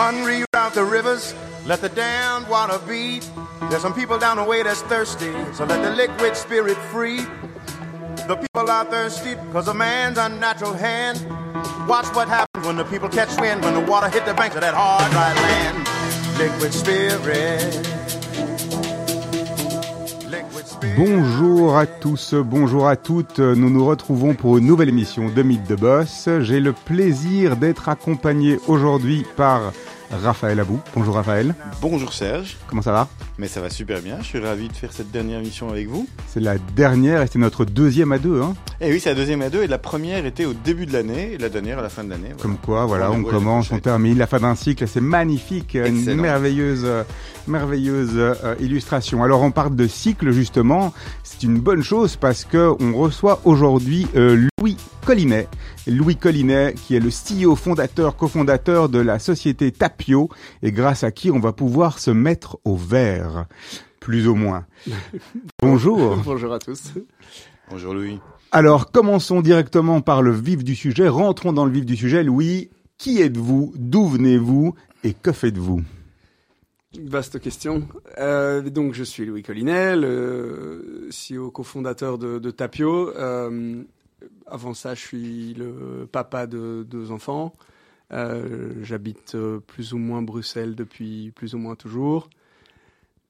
unreroute the rivers, let the damned water be. There's some people down the way that's thirsty, so let the liquid spirit free. The people are thirsty because of man's unnatural hand. Watch what happens when the people catch wind, when the water hit the banks of that hard, dry land. Liquid spirit. Bonjour à tous, bonjour à toutes. Nous nous retrouvons pour une nouvelle émission de Mythe de Boss. J'ai le plaisir d'être accompagné aujourd'hui par Raphaël Abou. Bonjour Raphaël. Bonjour Serge. Comment ça va? Mais ça va super bien, je suis ravi de faire cette dernière émission avec vous. C'est la dernière et c'est notre deuxième à deux. Hein et eh oui, c'est la deuxième à deux et la première était au début de l'année et la dernière à la fin de l'année. Comme quoi, voilà, on, commence, on termine, la fin d'un cycle, c'est magnifique, une merveilleuse, merveilleuse euh, illustration. Alors on parle de cycle justement, c'est une bonne chose parce que on reçoit aujourd'hui euh, Louis Collinet. Louis Collinet, qui est le CEO fondateur, cofondateur de la société Tapio, et grâce à qui on va pouvoir se mettre au vert. Plus ou moins. Bonjour. Bonjour à tous. Bonjour Louis. Alors, commençons directement par le vif du sujet. Rentrons dans le vif du sujet. Louis, qui êtes-vous? D'où venez-vous? Et que faites-vous? Vaste question. Euh, donc, je suis Louis Collinet, le CEO cofondateur de, Tapio. Euh, avant ça, je suis le papa de deux enfants. Euh, j'habite euh, plus ou moins Bruxelles depuis plus ou moins toujours.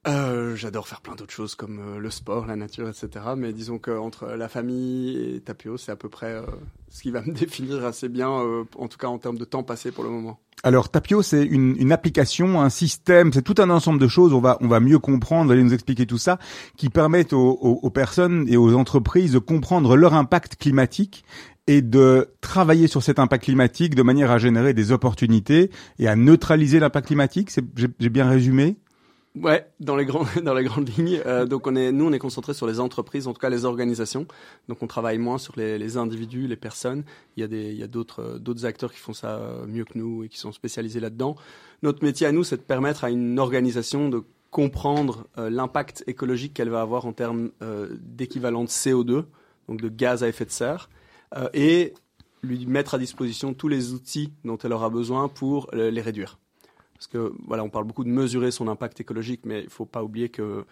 Euh, j'adore faire plein d'autres choses comme le sport, la nature, etc. Mais disons qu'entre la famille et Tapio, c'est à peu près ce qui va me définir assez bien, en tout cas en termes de temps passé pour le moment. Alors Tapio, c'est une, application, un système, c'est tout un ensemble de choses. On va on va mieux comprendre, vous allez nous expliquer tout ça, qui permettent aux, aux, personnes et aux entreprises de comprendre leur impact climatique et de travailler sur cet impact climatique de manière à générer des opportunités et à neutraliser l'impact climatique. J'ai bien résumé? Ouais, dans les grands, dans les grandes lignes. Euh, donc on est, nous, on est concentré sur les entreprises, en tout cas les organisations. Donc on travaille moins sur les, les individus, les personnes. Il y a des, il y a d'autres, d'autres acteurs qui font ça mieux que nous et qui sont spécialisés là-dedans. Notre métier à nous, c'est de permettre à une organisation de comprendre euh, l'impact écologique qu'elle va avoir en termes euh, d'équivalent de CO2, donc de gaz à effet de serre, euh, et lui mettre à disposition tous les outils dont elle aura besoin pour les réduire. Parce que voilà, on parle beaucoup de mesurer son impact écologique, mais il ne faut pas oublier que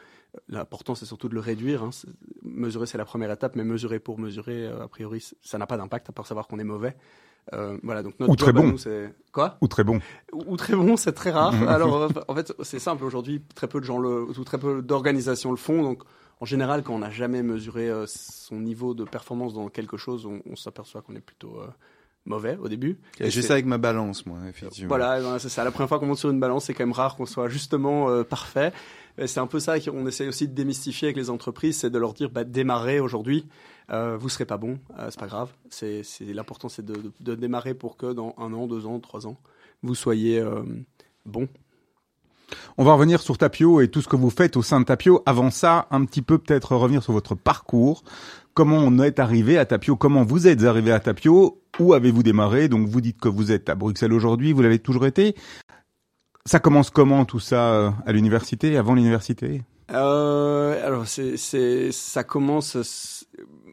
l'important c'est surtout de le réduire. Hein. Mesurer c'est la première étape, mais mesurer pour mesurer, euh, a priori, ça n'a pas d'impact à part savoir qu'on est mauvais. Euh, voilà, donc notre Ou très bon. c'est quoi? Ou très bon. Ou très bon, c'est très rare. Alors en fait, c'est simple aujourd'hui, très peu de gens le, ou très peu d'organisations le font, donc en général, quand on n'a jamais mesuré euh, son niveau de performance dans quelque chose, on, s'aperçoit qu'on est plutôt euh, mauvais au début. J'ai ça avec ma balance, moi, effectivement. Voilà, ben, c'est ça. La première fois qu'on monte sur une balance, c'est quand même rare qu'on soit justement euh, parfait. C'est un peu ça qu'on essaie aussi de démystifier avec les entreprises, c'est de leur dire, bah, démarrez aujourd'hui. Euh, vous serez pas bon, c'est pas grave. C'est l'important, c'est de, de, démarrer pour que dans un an, deux ans, trois ans, vous soyez bon on va revenir sur Tapio et tout ce que vous faites au sein de Tapio. Avant ça, un petit peu peut-être revenir sur votre parcours. Comment on est arrivé à Tapio? Comment vous êtes arrivé à Tapio? Où avez-vous démarré? Donc vous dites que vous êtes à Bruxelles aujourd'hui, vous l'avez toujours été. Ça commence comment tout ça euh, à l'université, avant l'université? Euh, Alors c'est, c'est, ça commence.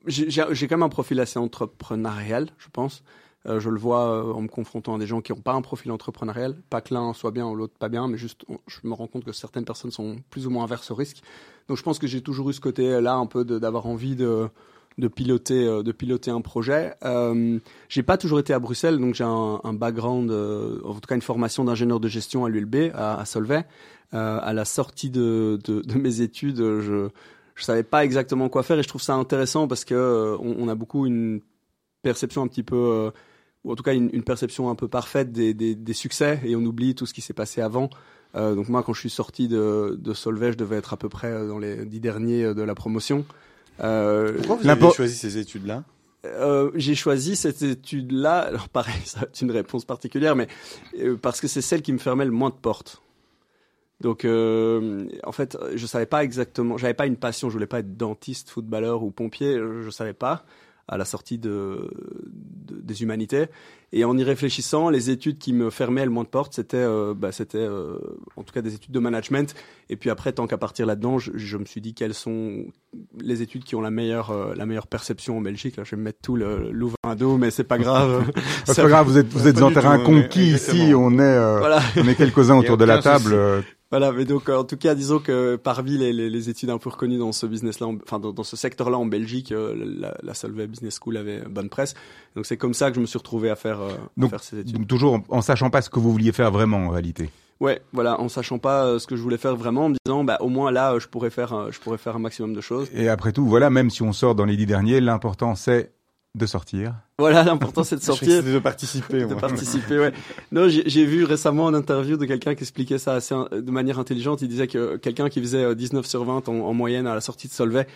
J'ai, j'ai quand même un profil assez entrepreneurial, je pense. Euh, je le vois euh, en me confrontant à des gens qui n'ont pas un profil entrepreneurial, pas que l'un soit bien ou l'autre pas bien, mais juste je me rends compte que certaines personnes sont plus ou moins averses au risque. Donc je pense que j'ai toujours eu ce côté-là un peu d'avoir envie de, piloter euh, de piloter un projet. Euh, j'ai pas toujours été à Bruxelles, donc j'ai un, un, background, en tout cas une formation d'ingénieur de gestion à l'ULB à, Solvay. à la sortie de, mes études, je je savais pas exactement quoi faire et je trouve ça intéressant parce que a beaucoup une perception un petit peu ou en tout cas une, une perception un peu parfaite des, des, des, succès, et on oublie tout ce qui s'est passé avant. Euh, donc moi, quand je suis sorti de, de Solvay, je devais être à peu près euh, dans les dix derniers euh, de la promotion. Euh, Pourquoi vous avez choisi ces études-là? Euh, j'ai choisi cette étude-là. Alors pareil, c'est une réponse particulière, mais euh, parce que c'est celle qui me fermait le moins de portes. Donc, euh, en fait, je savais pas exactement. J'avais pas une passion. Je voulais pas être dentiste, footballeur ou pompier. Je, je savais pas à la sortie de, des humanités. Et en y réfléchissant, les études qui me fermaient le moins de portes, c'était, euh, bah, c'était euh, en tout cas des études de management. Et puis après, tant qu'à partir là-dedans, je, je, me suis dit quelles sont les études qui ont la meilleure, euh, la meilleure perception en Belgique. Là, je vais me mettre tout le louvain à dos, mais c'est pas grave. c'est pas grave, vous êtes, vous êtes en terrain conquis ici. On est, voilà. on est quelques-uns autour de la table. Voilà, mais donc en tout cas, disons que parmi les, les, les études un peu reconnues dans ce business-là, enfin dans, dans, ce secteur-là en Belgique, la, la Solvay Business School avait bonne presse. Donc c'est comme ça que je me suis retrouvé à faire, donc, à faire ces études. Donc toujours en, en, sachant pas ce que vous vouliez faire vraiment en réalité. Ouais, voilà, en sachant pas ce que je voulais faire vraiment, en me disant, bah au moins là, je pourrais faire, je pourrais faire un maximum de choses. Et après tout, voilà, même si on sort dans les dix derniers, l'important c'est de sortir. Voilà, l'important c'est de sortir. de participer. de participer, ouais. Non, j'ai vu récemment une interview de quelqu'un qui expliquait ça assez de manière intelligente. Il disait que quelqu'un qui faisait 19 sur 20 en, en moyenne à la sortie de Solvay,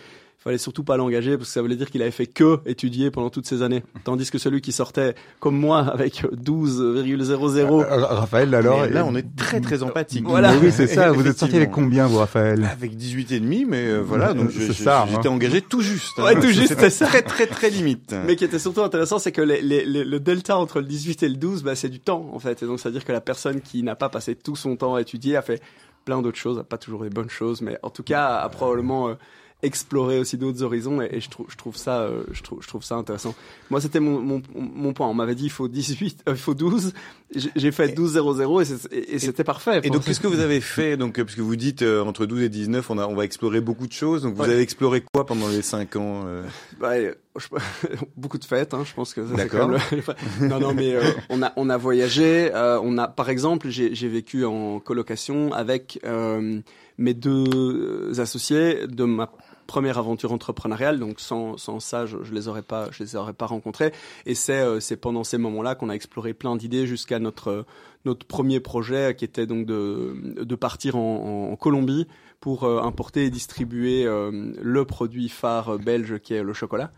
fallait surtout pas l'engager parce que ça voulait dire qu'il avait fait que étudier pendant toutes ces années. Tandis que celui qui sortait comme moi avec 12,00. Raphaël, alors. là, on est très très empathique. Voilà. oui, c'est ça. Vous êtes sorti avec combien, vous, Raphaël? Avec 18 et demi, mais euh, voilà. Donc, j'étais hein. engagé tout juste. Hein. Ouais, tout juste. C'était très très très limite. Mais qui était surtout intéressant, c'est que le delta entre le 18 et le 12, bah, c'est du temps, en fait. Et donc, ça veut dire que la personne qui n'a pas passé tout son temps à étudier a fait plein d'autres choses, pas toujours des bonnes choses, mais en tout cas, a probablement, euh, explorer aussi d'autres horizons et, et, je trouve je trouve ça euh, je trouve je trouve ça intéressant. Moi c'était mon, mon mon point, on m'avait dit il faut 18 euh, il faut 12. J'ai fait 12 00 et c'était parfait. Et donc qu'est-ce que vous avez fait donc parce que vous dites euh, entre 12 et 19 on a on va explorer beaucoup de choses. Donc vous ouais. avez exploré quoi pendant les 5 ans euh... bah, je, beaucoup de fêtes hein, je pense que D'accord. Le... non non mais euh, on a on a voyagé, on a par exemple j'ai j'ai vécu en colocation avec mes deux associés de ma première aventure entrepreneuriale. Donc sans, sans ça, je, je les aurais pas, je les aurais pas rencontrés. Et c'est euh, c'est pendant ces moments-là qu'on a exploré plein d'idées jusqu'à notre notre premier projet qui était donc de de partir en, Colombie pour euh, importer et distribuer euh, le produit phare belge qui est le chocolat.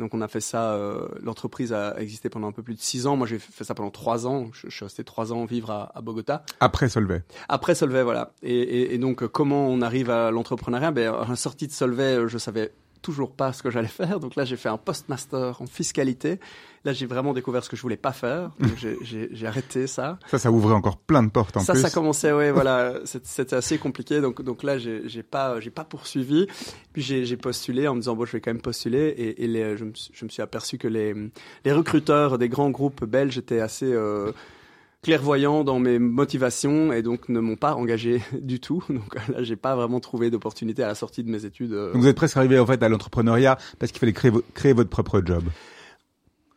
Donc on a fait ça. Euh, L'entreprise a existé pendant un peu plus de six ans. Moi j'ai fait ça pendant trois ans. Je, je, suis resté trois ans vivre à, à Bogota. Après Solvay. Après Solvay, voilà. Et, et, et donc comment on arrive à l'entrepreneuriat? Ben à la sortie de Solvay, je savais toujours pas ce que j'allais faire. Donc là, j'ai fait un postmaster en fiscalité. Là, j'ai vraiment découvert ce que je voulais pas faire. Donc j'ai arrêté ça. Ça, ça ouvrait encore plein de portes en ça, plus. Ça, ça commençait, ouais, voilà. C'était assez compliqué. Donc, donc là, j'ai pas, j'ai pas poursuivi. Puis j'ai postulé en me disant bon, je vais quand même postuler. Et, et les, je, me, je, me, suis aperçu que les, les recruteurs des grands groupes belges étaient assez euh, clairvoyants dans mes motivations et donc ne m'ont pas engagé du tout. Donc là, j'ai pas vraiment trouvé d'opportunité à la sortie de mes études. Donc vous êtes presque arrivé en fait à l'entrepreneuriat parce qu'il fallait créer, créer votre propre job.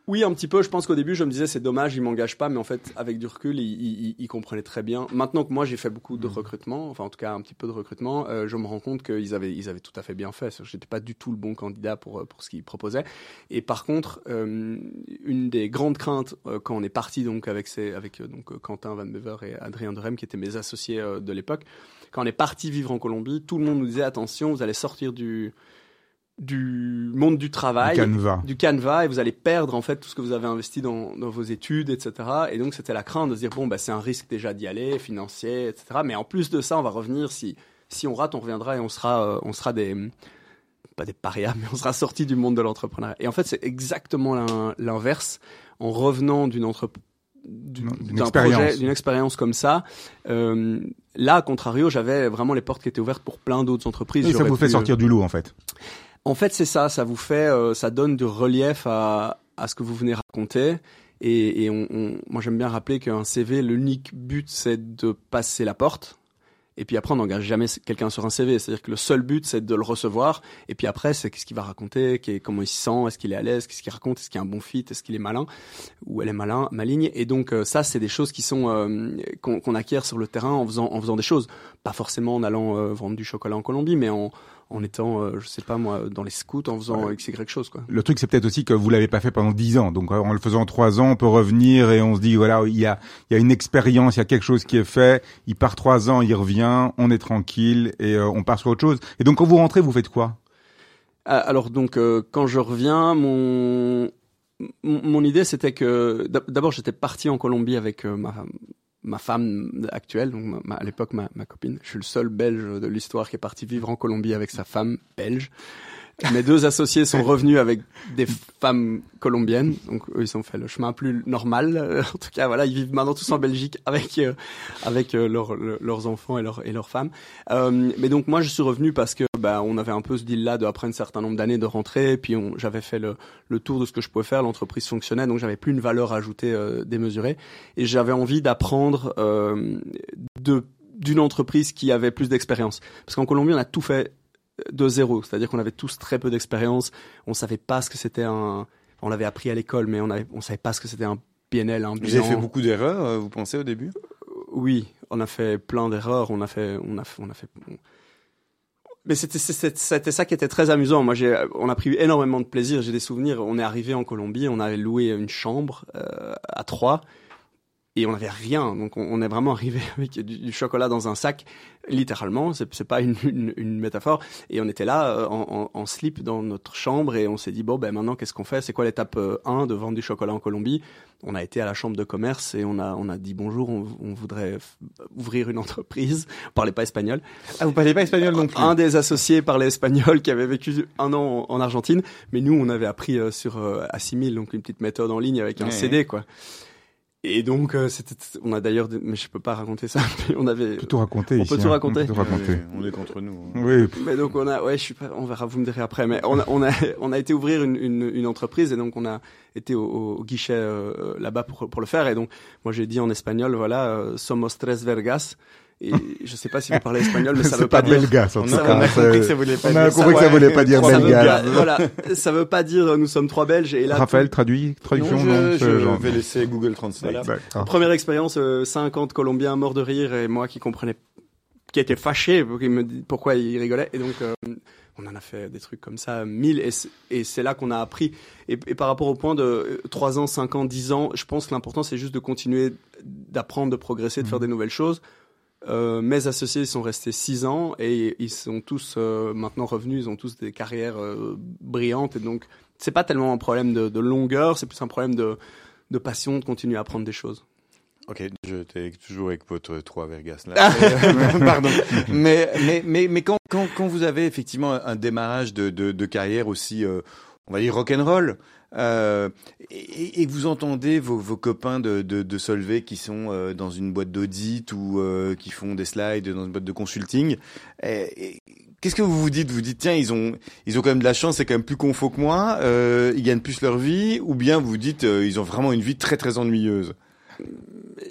Oui, un petit peu. Je pense qu'au début, je me disais c'est dommage, il m'engage pas, mais en fait, avec du recul, il, il, il comprenait très bien. Maintenant que moi, j'ai fait beaucoup de recrutement, enfin en tout cas un petit peu de recrutement, euh, je me rends compte qu'ils avaient, ils avaient tout à fait bien fait. J'étais pas du tout le bon candidat pour pour ce qu'ils proposaient. Et par contre, euh, une des grandes craintes euh, quand on est parti donc avec ces, avec donc Quentin Van Bever et Adrien Derem, qui étaient mes associés de l'époque, quand on est parti vivre en Colombie, tout le monde nous disait attention, vous allez sortir du du monde du travail, du canevas. du canevas, et vous allez perdre en fait tout ce que vous avez investi dans, dans vos études, etc. Et donc c'était la crainte de se dire bon bah c'est un risque déjà d'y aller, financier, etc. Mais en plus de ça, on va revenir si si on rate, on reviendra et on sera euh, on sera des pas des parias, mais on sera sorti du monde de l'entrepreneuriat. Et en fait c'est exactement l'inverse. En revenant d'une entreprise d'une expérience. d'une expérience comme ça. Euh, là, à contrario, j'avais vraiment les portes qui étaient ouvertes pour plein d'autres entreprises. Et ça vous fait sortir du lot, en fait. En fait, c'est ça. Ça vous fait, euh, ça donne du relief à, à ce que vous venez raconter. Et, moi, j'aime bien rappeler qu'un CV, l'unique but, c'est de passer la porte. Et puis après, on n'engage jamais quelqu'un sur un CV. C'est-à-dire que le seul but, c'est de le recevoir. Et puis après, c'est qu'est-ce qu'il va raconter, comment il se sent, est-ce qu'il est à l'aise, qu'est-ce qu'il raconte, est-ce qu'il a un bon fit, est-ce qu'il est malin ou elle est malin, maligne. Et donc euh, ça, c'est des choses qui sont euh, qu'on qu acquiert sur le terrain en faisant en faisant des choses, pas forcément en allant vendre du chocolat en Colombie, mais en en étant, euh, je sais pas moi, dans les scouts, en faisant ouais. x y chose quoi. Le truc, c'est peut-être aussi que vous l'avez pas fait pendant dix ans, donc en le faisant trois ans, on peut revenir et on se dit voilà, il y a, il y a une expérience, il y a quelque chose qui est fait. Il part trois ans, il revient, on est tranquille et euh, on part sur autre chose. Et donc quand vous rentrez, vous faites quoi? Alors donc euh, quand je reviens, mon mon idée c'était que d'abord j'étais parti en Colombie avec euh, ma ma femme actuelle, donc à l'époque ma, ma, copine. Je suis le seul Belge de l'histoire qui est parti vivre en Colombie avec sa femme belge. Mes deux associés sont revenus avec des femmes colombiennes, donc eux ils ont fait le chemin plus normal. en tout cas, voilà, ils vivent maintenant tous en Belgique avec avec leurs enfants et, leurs et leurs femmes. mais donc moi je suis revenu parce que bah, on avait un peu ce deal là de après un certain nombre d'années de rentrer, puis j'avais fait le, le tour de ce que je pouvais faire, l'entreprise fonctionnait, donc j'avais plus une valeur ajoutée démesurée et j'avais envie d'apprendre de d'une entreprise qui avait plus d'expérience. Parce qu'en Colombie, on a tout fait de zéro. C'est-à-dire qu'on avait tous très peu d'expérience. On savait pas ce que c'était un. On l'avait appris à l'école, mais on avait, on savait pas ce que c'était un PNL, un bilan. Vous avez fait beaucoup d'erreurs, euh, vous pensez au début? Oui, on a fait plein d'erreurs. On a fait, on a, on a fait. Mais c'était c'était ça qui était très amusant. Moi, j'ai, on a pris énormément de plaisir. J'ai des souvenirs. On est arrivé en Colombie, on avait loué une chambre euh, à trois et on n'avait rien. Donc on, est vraiment arrivé avec du, chocolat dans un sac, littéralement. C'est pas une, une, une, métaphore. Et on était là euh, en, en, en, slip dans notre chambre et on s'est dit bon ben maintenant qu'est-ce qu'on fait? C'est quoi l'étape 1 euh, de vendre du chocolat en Colombie? On a été à la chambre de commerce et on a on a dit bonjour. On, on voudrait ouvrir une entreprise. On parlait pas espagnol. Ah vous parlez pas espagnol non plus Un des associés parlait espagnol qui avait vécu un an en, Argentine, mais nous on avait appris euh, sur Assimil donc une petite méthode en ligne avec un CD quoi. Et donc, euh, c'était, on a d'ailleurs, mais je peux pas raconter ça. Mais on avait. On peut tout raconter. On peut tout hein. raconter. On, peut tout raconter. on est contre nous. Hein. Oui. Mais donc on a, ouais, je suis pas, on verra, vous me direz après. Mais on a, on a, on a été ouvrir une, une, une entreprise et donc on a été au, au guichet euh, là-bas pour pour le faire. Et donc moi j'ai dit en espagnol, voilà, euh, somos tres vergas. Et je sais pas si vous parlez espagnol, mais ça veut pas, dire. Belgas, on, a, on a compris que ça voulait pas on dire. a compris que ça voulait pas dire. Veut, voilà, ça veut pas dire nous sommes trois Belges. Et là, Raphaël, traduit, traduction, non, non, je, je vais laisser Google Translate. Voilà. Première expérience, euh, 50 Colombiens morts de rire et moi qui comprenais, qui était fâché, qui me dit pourquoi ils rigolaient. Et donc, euh, on en a fait des trucs comme ça, mille, et, et c'est là qu'on a appris. Et, et, par rapport au point de 3 ans, 5 ans, 10 ans, je pense que l'important c'est juste de continuer d'apprendre, de progresser, de faire des nouvelles choses. Euh, mes associés sont restés six ans et ils sont tous euh, maintenant revenus, ils ont tous des carrières euh, brillantes et donc c'est pas tellement un problème de, de longueur, c'est plus un problème de, de passion, de continuer à apprendre des choses. Ok, je t'ai toujours avec votre 3 Vergas là. Pardon. Mais, mais, mais, mais quand, quand, quand vous avez effectivement un démarrage de, de carrière aussi, on va dire rock'n'roll, euh, et, et, vous entendez vos, vos copains de, de, de Solvay qui sont euh, dans une boîte d'audit ou euh, qui font des slides dans une boîte de consulting. Qu'est-ce que vous vous dites? Vous dites tiens ils ont ils ont quand même de la chance, c'est quand même plus confo que moi, euh, ils gagnent plus leur vie, ou bien vous dites euh, ils ont vraiment une vie très très ennuyeuse?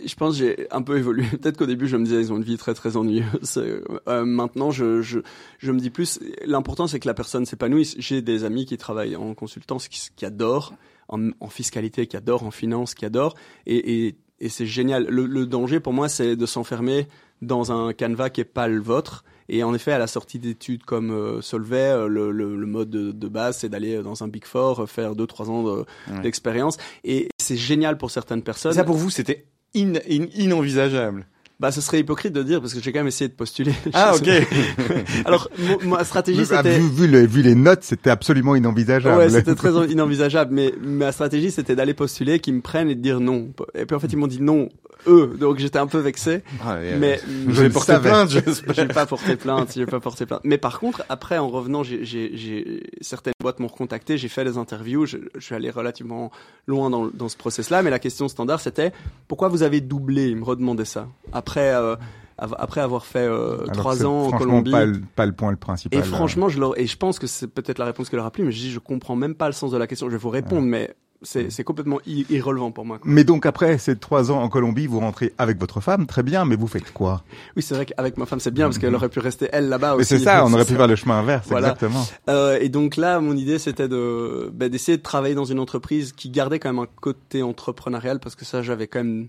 Je pense j'ai un peu évolué. Peut-être qu'au début je me disais ils ont une vie très très ennuyeuse. Euh, maintenant je, je je me dis plus l'important c'est que la personne s'épanouisse. J'ai des amis qui travaillent en consultance qui, qui adorent en, en, fiscalité, qui adorent en finance, qui adorent et, et, et c'est génial. Le, le, danger pour moi c'est de s'enfermer dans un canevas qui est pas le vôtre. Et en effet, à la sortie d'études comme euh, Solvay, euh, le, le, le, mode de, de base, c'est d'aller dans un Big Four, faire deux trois ans d'expérience. et c'est génial pour certaines personnes. Ça pour vous, c'était in, in, inenvisageable. Bah, ce serait hypocrite de dire parce que j'ai quand même essayé de postuler. Ah, ok. Alors, ma stratégie, c'était. Vu, vu, les, vu les notes, c'était absolument inenvisageable. Ouais, c'était très inenvisageable. Mais ma stratégie, c'était d'aller postuler, qu'ils me prennent et de dire non. Et puis en fait, ils m'ont dit non eux, donc j'étais un peu vexé. Ah, mais j'ai porté plainte. J'ai pas porté plainte. J'ai pas porté plainte. Mais par contre, après, en revenant, j'ai certaines boîtes m'ont recontacté. J'ai fait des interviews. Je, je, suis allé relativement loin dans, dans ce process-là. Mais la question standard, c'était pourquoi vous avez doublé? Ils me redemandaient ça. Après. Euh, après avoir fait euh, trois ans en Colombie. Pas le, pas le point le principal. Et franchement, je leur, et je pense que c'est peut-être la réponse qu'elle leur a plu, mais je dis, je comprends même pas le sens de la question. Je vais vous répondre, ouais. mais c'est complètement irrelevant pour moi. Quoi. Mais donc après ces trois ans en Colombie, vous rentrez avec votre femme, très bien, mais vous faites quoi? Oui, c'est vrai qu'avec ma femme c'est bien parce qu'elle aurait pu rester elle là-bas aussi. Mais c'est ça, on aurait pu faire le chemin inverse, voilà. exactement. Euh, et donc là, mon idée c'était de bah, d'essayer de travailler dans une entreprise qui gardait quand même un côté entrepreneurial parce que ça j'avais quand même euh,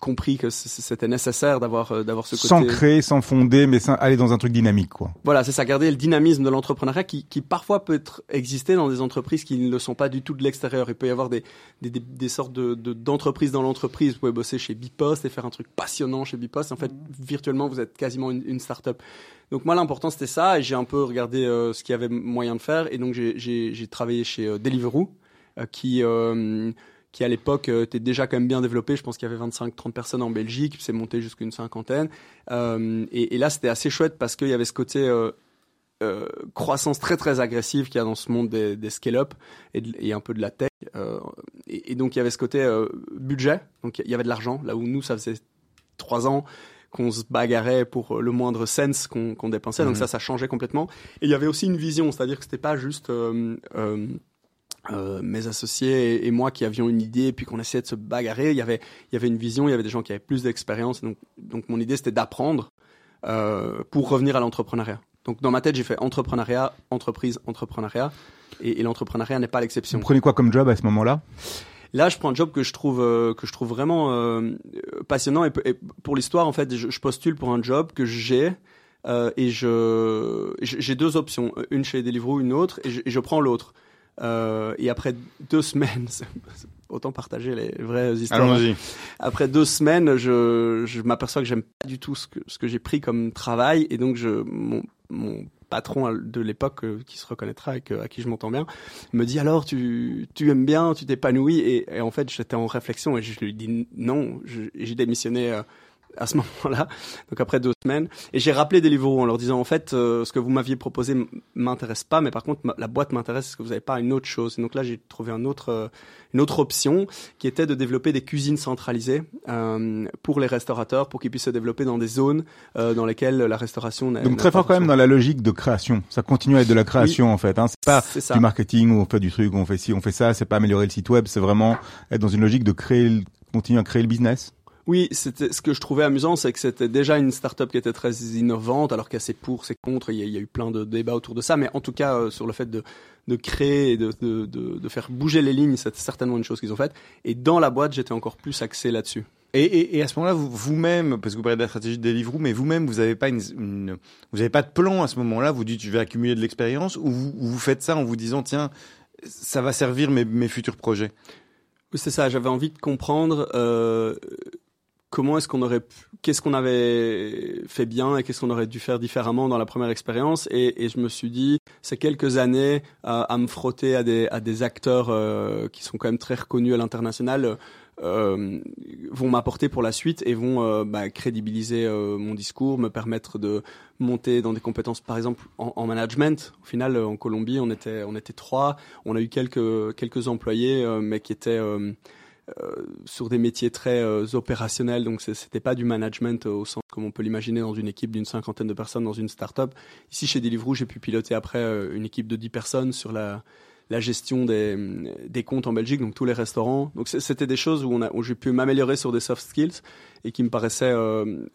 compris que c'était nécessaire d'avoir euh, d'avoir ce côté sans créer, sans fonder, mais sans aller dans un truc dynamique quoi. Voilà, c'est ça, garder le dynamisme de l'entrepreneuriat qui, qui parfois peut être exister dans des entreprises qui ne le sont pas du tout de l'extérieur. Il peut y avoir des des, des, des sortes de d'entreprises dans l'entreprise. Vous pouvez bosser chez Bipost et faire un truc passionnant chez Bipost. En fait, virtuellement, vous êtes quasiment une, une start-up. Donc moi, l'important c'était ça et j'ai un peu regardé euh, ce qu'il y avait moyen de faire et donc j'ai travaillé chez euh, Deliveroo euh, qui qui à l'époque euh, était déjà quand même bien développé. Je pense qu'il y avait 25-30 personnes en Belgique, c'est monté jusqu'à une cinquantaine. Euh, et, et, là, c'était assez chouette parce qu'il y avait ce côté euh, croissance très très agressive qu'il y a dans ce monde des, des scale-up et, et, un peu de la tech. Euh, et, et, donc il y avait ce côté euh, budget, donc il y avait de l'argent, là où nous ça faisait trois ans qu'on se bagarrait pour le moindre sense qu'on qu dépensait, donc mmh. ça ça changeait complètement. Et il y avait aussi une vision, c'est-à-dire que c'était pas juste euh, mes associés et, moi qui avions une idée et puis qu'on essayait de se bagarrer. Il y avait, il y avait une vision, il y avait des gens qui avaient plus d'expérience. Donc, donc mon idée c'était d'apprendre euh, pour revenir à l'entrepreneuriat. Donc dans ma tête j'ai fait entrepreneuriat, entreprise, entrepreneuriat et, et l'entrepreneuriat n'est pas l'exception. Vous prenez quoi comme job à ce moment-là? Là, je prends un job que je trouve euh, que je trouve vraiment euh, passionnant et, et pour l'histoire en fait, je, je, postule pour un job que j'ai euh, et je j'ai deux options, une chez Deliveroo, une autre et je, et je prends l'autre. Euh, et après deux semaines, autant partager les vraies histoires. Après deux semaines, je, je m'aperçois que j'aime pas du tout ce que, ce que j'ai pris comme travail, et donc je, mon, mon patron de l'époque euh, qui se reconnaîtra et à qui je m'entends bien me dit alors tu tu aimes bien, tu t'épanouis, et, et, en fait j'étais en réflexion et je lui dis non, j'ai démissionné. Euh, à ce moment-là, donc après deux semaines. Et j'ai rappelé Deliveroo en leur disant en fait euh, ce que vous m'aviez proposé m'intéresse pas, mais par contre la boîte m'intéresse. Est-ce que vous n'avez pas une autre chose? Et donc là j'ai trouvé un autre, euh, une autre option qui était de développer des cuisines centralisées euh, pour les restaurateurs, pour qu'ils puissent se développer dans des zones euh, dans lesquelles la restauration. Donc très fort quand même dans la logique de création. Ça continue à être de la création oui, en fait. Hein. C'est pas du marketing où on fait du truc, où on fait ci, on fait ça. C'est pas améliorer le site web. C'est vraiment être dans une logique de créer, continuer à créer le business. Oui, c'était ce que je trouvais amusant, c'est que c'était déjà une startup qui était très innovante, alors a ses pour, ses contre, il y, a, il y, a, eu plein de débats autour de ça, mais en tout cas euh, sur le fait de, de créer et de, de, de, de, faire bouger les lignes, c'est certainement une chose qu'ils ont faite. Et dans la boîte, j'étais encore plus axé là-dessus. Et, et, et, à ce moment-là, vous-même, parce que vous parlez de la stratégie de Deliveroo, mais vous-même, vous n'avez pas une, une, vous avez pas de plan à ce moment-là. Vous dites, je vais accumuler de l'expérience, ou vous, vous faites ça en vous disant, tiens, ça va servir mes, mes futurs projets? C'est ça. J'avais envie de comprendre. Euh, comment est-ce qu'on aurait qu'est-ce qu'on avait fait bien et qu'est-ce qu'on aurait dû faire différemment dans la première expérience et, et je me suis dit ces quelques années euh, à me frotter à des, à des acteurs euh, qui sont quand même très reconnus à l'international euh, vont m'apporter pour la suite et vont euh, bah, crédibiliser euh, mon discours, me permettre de monter dans des compétences, par exemple en, en management. Au final, en Colombie, on était on était trois, on a eu quelques quelques employés, mais qui étaient euh, sur des métiers très euh, opérationnels, donc c'était pas du management au sens comme on peut l'imaginer dans une équipe d'une cinquantaine de personnes dans une start-up. Ici chez Deliveroo, j'ai pu piloter après euh, une équipe de 10 personnes sur la, la gestion des, des comptes en Belgique, donc tous les restaurants. Donc c'était des choses où, on où j'ai pu m'améliorer sur des soft skills et qui me paraissaient euh,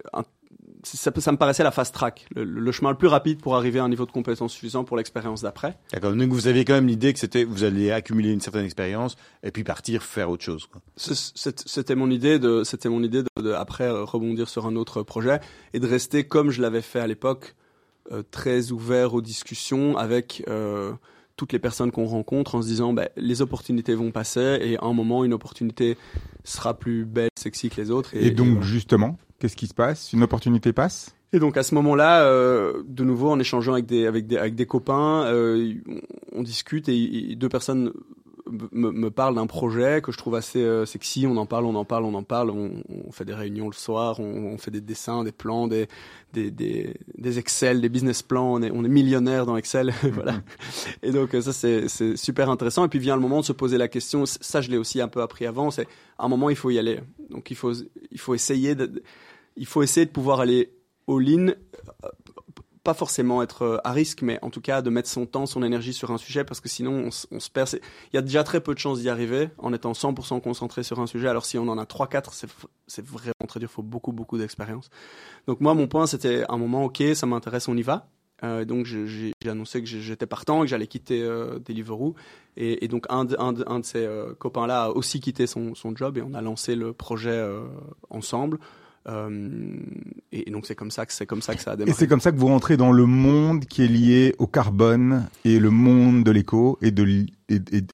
ça, ça, me paraissait la fast track, le, le, chemin le plus rapide pour arriver à un niveau de compétence suffisant pour l'expérience d'après. D'accord. Donc vous aviez quand même l'idée que c'était vous alliez accumuler une certaine expérience et puis partir faire autre chose. C'était mon idée de c'était mon idée de, de, après rebondir sur un autre projet et de rester comme je l'avais fait à l'époque, euh, très ouvert aux discussions avec euh, toutes les personnes qu'on rencontre en se disant bah, les opportunités vont passer et à un moment une opportunité sera plus belle, sexy que les autres. Et, et donc et voilà. justement, qu'est-ce qui se passe? Une opportunité passe? Et donc à ce moment-là, euh, de nouveau en échangeant avec des avec des avec des copains, euh, on discute et, et deux personnes me, me parlent d'un projet que je trouve assez euh, sexy. On en parle, on en parle, on en parle. On, on fait des réunions le soir, on, on, fait des dessins, des plans, des des, des, des Excel, des business plans. On est on est millionnaire dans Excel, voilà. Et donc ça c'est c'est super intéressant. Et puis vient le moment de se poser la question. Ça je l'ai aussi un peu appris avant. C'est à un moment il faut y aller. Donc il faut il faut essayer de il faut essayer de pouvoir aller all-in, pas forcément être à risque, mais en tout cas de mettre son temps, son énergie sur un sujet, parce que sinon on, se perd. Il y a déjà très peu de chances d'y arriver en étant 100% concentré sur un sujet. Alors si on en a 3-4, c'est vraiment très dur, il faut beaucoup, beaucoup d'expérience. Donc moi, mon point, c'était un moment, ok, ça m'intéresse, on y va. Euh, donc j'ai annoncé que j'étais partant que j'allais quitter euh, Deliveroo. Et, donc un de, ces euh, copains-là a aussi quitté son, job et on a lancé le projet euh, ensemble. Euh, et, et, donc c'est comme ça que c'est comme ça que ça a démarré. Et c'est comme ça que vous rentrez dans le monde qui est lié au carbone et le monde de l'éco et de, et, et de,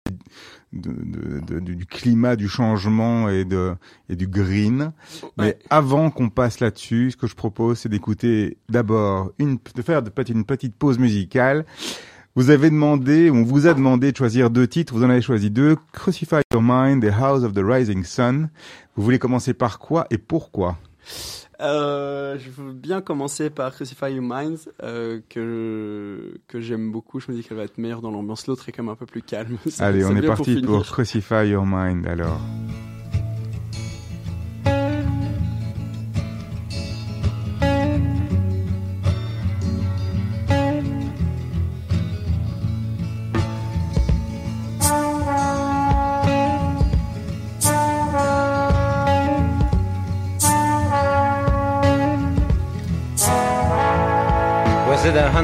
de, de, du climat, du changement et de et du green. Ouais. Mais avant qu'on passe là-dessus, ce que je propose, c'est d'écouter d'abord une de faire peut-être une petite pause musicale. Vous avez demandé, on vous a demandé de choisir deux titres, vous en avez choisi deux, Crucify Your Mind et House of the Rising Sun. Vous voulez commencer par quoi et pourquoi? Euh, Je veux bien commencer par Crucify Your Minds, euh, que, que j'aime beaucoup. Je me dis qu'elle va être meilleure dans l'ambiance. L'autre est quand même un peu plus calme. Allez, on est parti pour, pour Crucify Your Mind alors.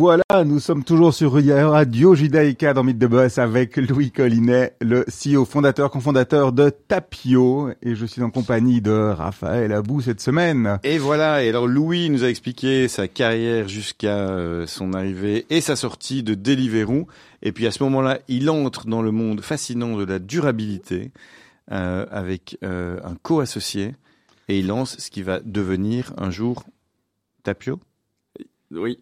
Voilà, nous sommes toujours sur Radio Judaïka dans Mythe de Boss avec Louis Collinet, le CEO fondateur, cofondateur de Tapio. Et je suis en compagnie de Raphaël Abou cette semaine. Et voilà, et alors Louis nous a expliqué sa carrière jusqu'à euh, son arrivée et sa sortie de Deliveroo. Et puis à ce moment-là, il entre dans le monde fascinant de la durabilité euh, avec euh, un co-associé et il lance ce qui va devenir un jour Tapio? Oui,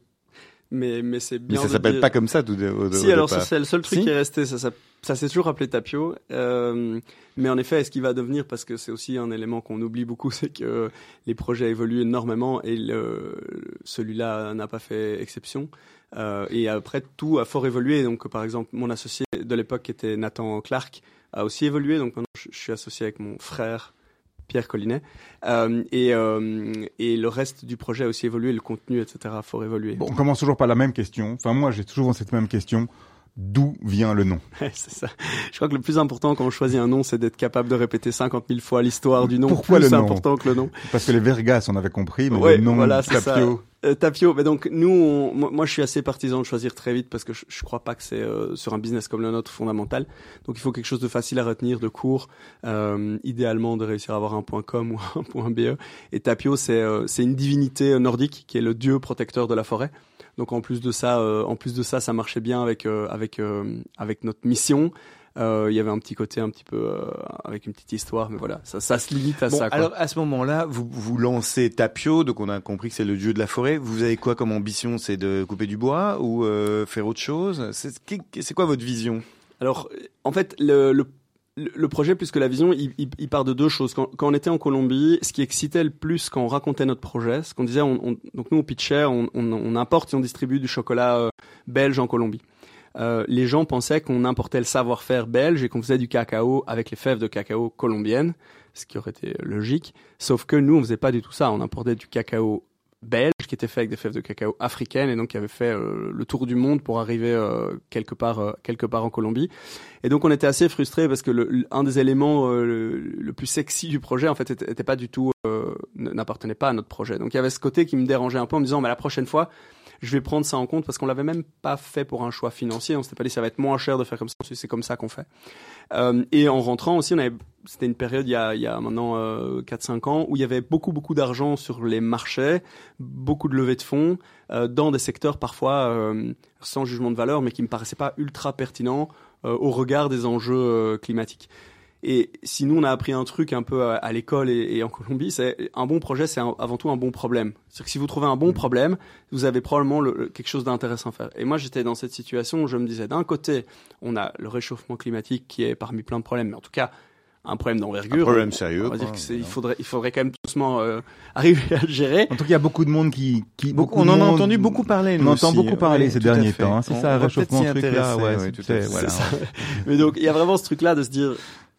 mais mais c'est bien. Mais ça s'appelle pas comme ça tout au, Si alors c'est le seul truc qui est resté, ça, ça, ça s'est toujours appelé Tapio. Euh, mais en effet, est-ce qu'il va devenir? Parce que c'est aussi un élément qu'on oublie beaucoup, c'est que les projets évoluent énormément et celui-là n'a pas fait exception. Euh, et après tout a fort évolué. Donc par exemple, mon associé de l'époque qui était Nathan Clark a aussi évolué. Donc maintenant je suis associé avec mon frère Pierre Collinet. Euh, et, euh, et le reste du projet a aussi évolué, le contenu, etc. faut évoluer. Bon, on commence toujours par la même question. Enfin, moi, j'ai toujours cette même question. D'où vient le nom? C'est ça. Je crois que le plus important quand on choisit un nom, c'est d'être capable de répéter 50 000 fois l'histoire du nom. Pourquoi plus le nom? important que le nom Parce que les Vergas, on avait compris, mais le nom voilà, Tapio. Euh, Tapio, mais donc nous, moi, je suis assez partisan de choisir très vite parce que je, je crois pas que c'est euh, sur un business comme le nôtre fondamental. Donc il faut quelque chose de facile à retenir, de court, euh, idéalement de réussir à avoir un .com ou un .be. Et Tapio, c'est euh, c'est une divinité nordique qui est le dieu protecteur de la forêt. Donc en plus de ça, en plus de ça, ça marchait bien avec avec avec notre mission. Euh, il y avait un petit côté un petit peu euh, avec une petite histoire, mais voilà, ça, ça se limite à ça. Quoi. Alors à ce moment-là, vous vous lancez Tapio, donc on a compris que c'est le dieu de la forêt. Vous avez quoi comme ambition C'est de couper du bois ou euh, faire autre chose? C'est quoi votre vision? Alors en fait, le, le le projet, plus que la vision, il, il, part de deux choses. Quand, quand, on était en Colombie, ce qui excitait le plus quand on racontait notre projet, ce qu'on disait, on, on, donc nous on pitchait, on, on, importe et on distribue du chocolat belge en Colombie. Euh, les gens pensaient qu'on importait le savoir-faire belge et qu'on faisait du cacao avec les fèves de cacao colombiennes, ce qui aurait été logique. Sauf que nous, on faisait pas du tout ça. On importait du cacao belge qui était fait avec des fèves de cacao africaines et donc qui avait fait euh, le tour du monde pour arriver euh, quelque part quelque part en Colombie. Et donc on était assez frustrés parce que le, un des éléments le, plus sexy du projet en fait n'appartenait pas à notre projet. Donc il y avait ce côté qui me dérangeait un peu en me disant mais la prochaine fois je vais prendre ça en compte parce qu'on l'avait même pas fait pour un choix financier. On s'était pas dit ça va être moins cher de faire comme ça. C'est comme ça qu'on fait. Euh, et en rentrant aussi, on avait, c'était une période il y a, il y a maintenant euh, 4-5 ans où il y avait beaucoup beaucoup d'argent sur les marchés, beaucoup de levées de fonds euh, dans des secteurs parfois euh, sans jugement de valeur, mais qui me paraissaient pas ultra pertinents au regard des enjeux climatiques. Et si nous on a appris un truc un peu à, l'école et, en Colombie, c'est un bon projet, c'est avant tout un bon problème. C'est que si vous trouvez un bon problème, vous avez probablement quelque chose d'intéressant à faire. Et moi j'étais dans cette situation où je me disais d'un côté, on a le réchauffement climatique qui est parmi plein de problèmes, mais en tout cas un problème d'envergure. Un problème sérieux. On va dire qu'il faudrait, il faudrait quand même doucement euh, arriver à le gérer. En tout cas, il y a beaucoup de monde qui, qui beaucoup, on en a entendu beaucoup parler. on entend beaucoup parler ces derniers temps. Hein. C'est ça, réchauffement truc là. Ouais, tout à fait. Voilà. Mais donc, il y a vraiment ce truc là de se dire,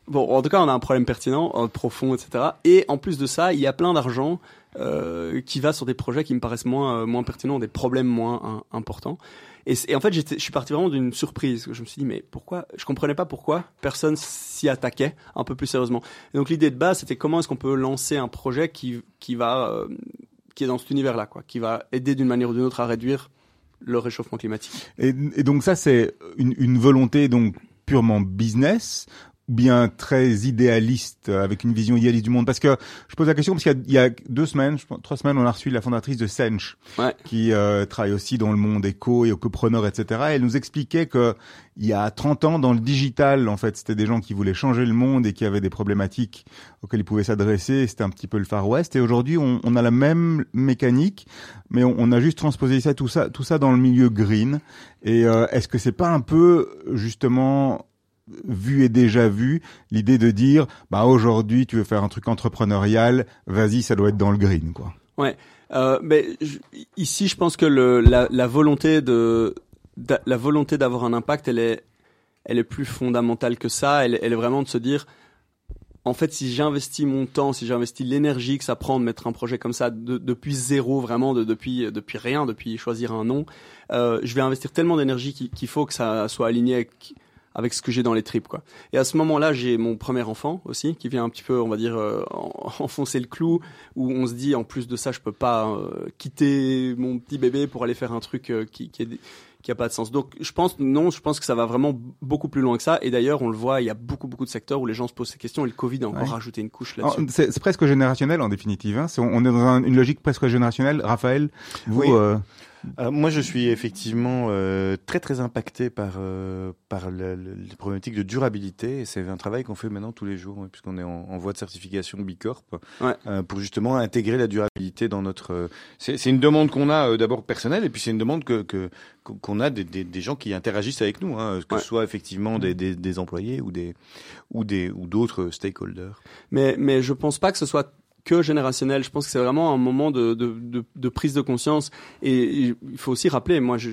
Bon, en tout cas, on a un problème pertinent, profond, etc. Et en plus de ça, il y a plein d'argent euh, qui va sur des projets qui me paraissent moins, euh, moins pertinents, des problèmes moins importants. Et, en fait, je suis parti vraiment d'une surprise. Je me suis dit, mais pourquoi Je comprenais pas pourquoi personne s'y attaquait un peu plus sérieusement. Donc l'idée de base, c'était comment est-ce qu'on peut lancer un projet qui, qui va, euh, qui est dans cet univers-là, quoi, qui va aider d'une manière ou d'une autre à réduire le réchauffement climatique. Et, et donc ça, c'est une, une volonté donc purement business bien très idéaliste, avec une vision idéaliste du monde Parce que je pose la question parce qu'il y, a deux semaines, trois semaines, on a reçu la fondatrice de Sench, qui euh, travaille aussi dans le monde éco et écopreneur, etc. elle nous expliquait que il y a 30 ans, dans le digital, en fait, c'était des gens qui voulaient changer le monde et qui avaient des problématiques auxquelles ils pouvaient s'adresser. C'était un petit peu le Far West. Et aujourd'hui, on, on, a la même mécanique, mais on, on, a juste transposé ça, tout ça, tout ça dans le milieu green. Et euh, est-ce que c'est pas un peu justement vu et déjà vu l'idée de dire bah aujourd'hui tu veux faire un truc entrepreneurial vas-y ça doit être dans le green quoi. Ouais. Euh, mais ici je pense que la, volonté de, la volonté d'avoir un impact elle est elle est plus fondamentale que ça. Elle, est vraiment de se dire en fait, si j'investis mon temps, si j'investis l'énergie que ça prend de mettre un projet comme ça de, depuis zéro, vraiment de, depuis depuis rien, depuis choisir un nom, euh, je vais investir tellement d'énergie qu'il faut que ça soit aligné avec avec ce que j'ai dans les tripes quoi. Et à ce moment-là, j'ai mon premier enfant aussi qui vient un petit peu, on va dire, euh, enfoncer le clou où on se dit en plus de ça, je peux pas euh, quitter mon petit bébé pour aller faire un truc euh, qui qui est qui a pas de sens. Donc je pense non, je pense que ça va vraiment beaucoup plus loin que ça. Et d'ailleurs, on le voit, il y a beaucoup beaucoup de secteurs où les gens se posent ces questions. Et le Covid a encore rajouté une couche là-dessus. C'est presque générationnel en définitive. Hein. on est dans une logique presque générationnelle. Raphaël, vous. Euh, moi, je suis effectivement euh, très très impacté par euh, par le, les problématiques de durabilité. C'est un travail qu'on fait maintenant tous les jours, puisqu'on est en, en, voie de certification Bicorp, ouais. Euh, pour justement intégrer la durabilité dans notre. C'est une demande qu'on a d'abord personnelle, et puis c'est une demande que qu'on a des, des, des, gens qui interagissent avec nous, hein, que ce soit effectivement des, des, des employés ou des ou des ou d'autres stakeholders. Mais mais je pense pas que ce soit que générationnel. Je pense que c'est vraiment un moment de, de, de, de, prise de conscience. Et il faut aussi rappeler, moi, je,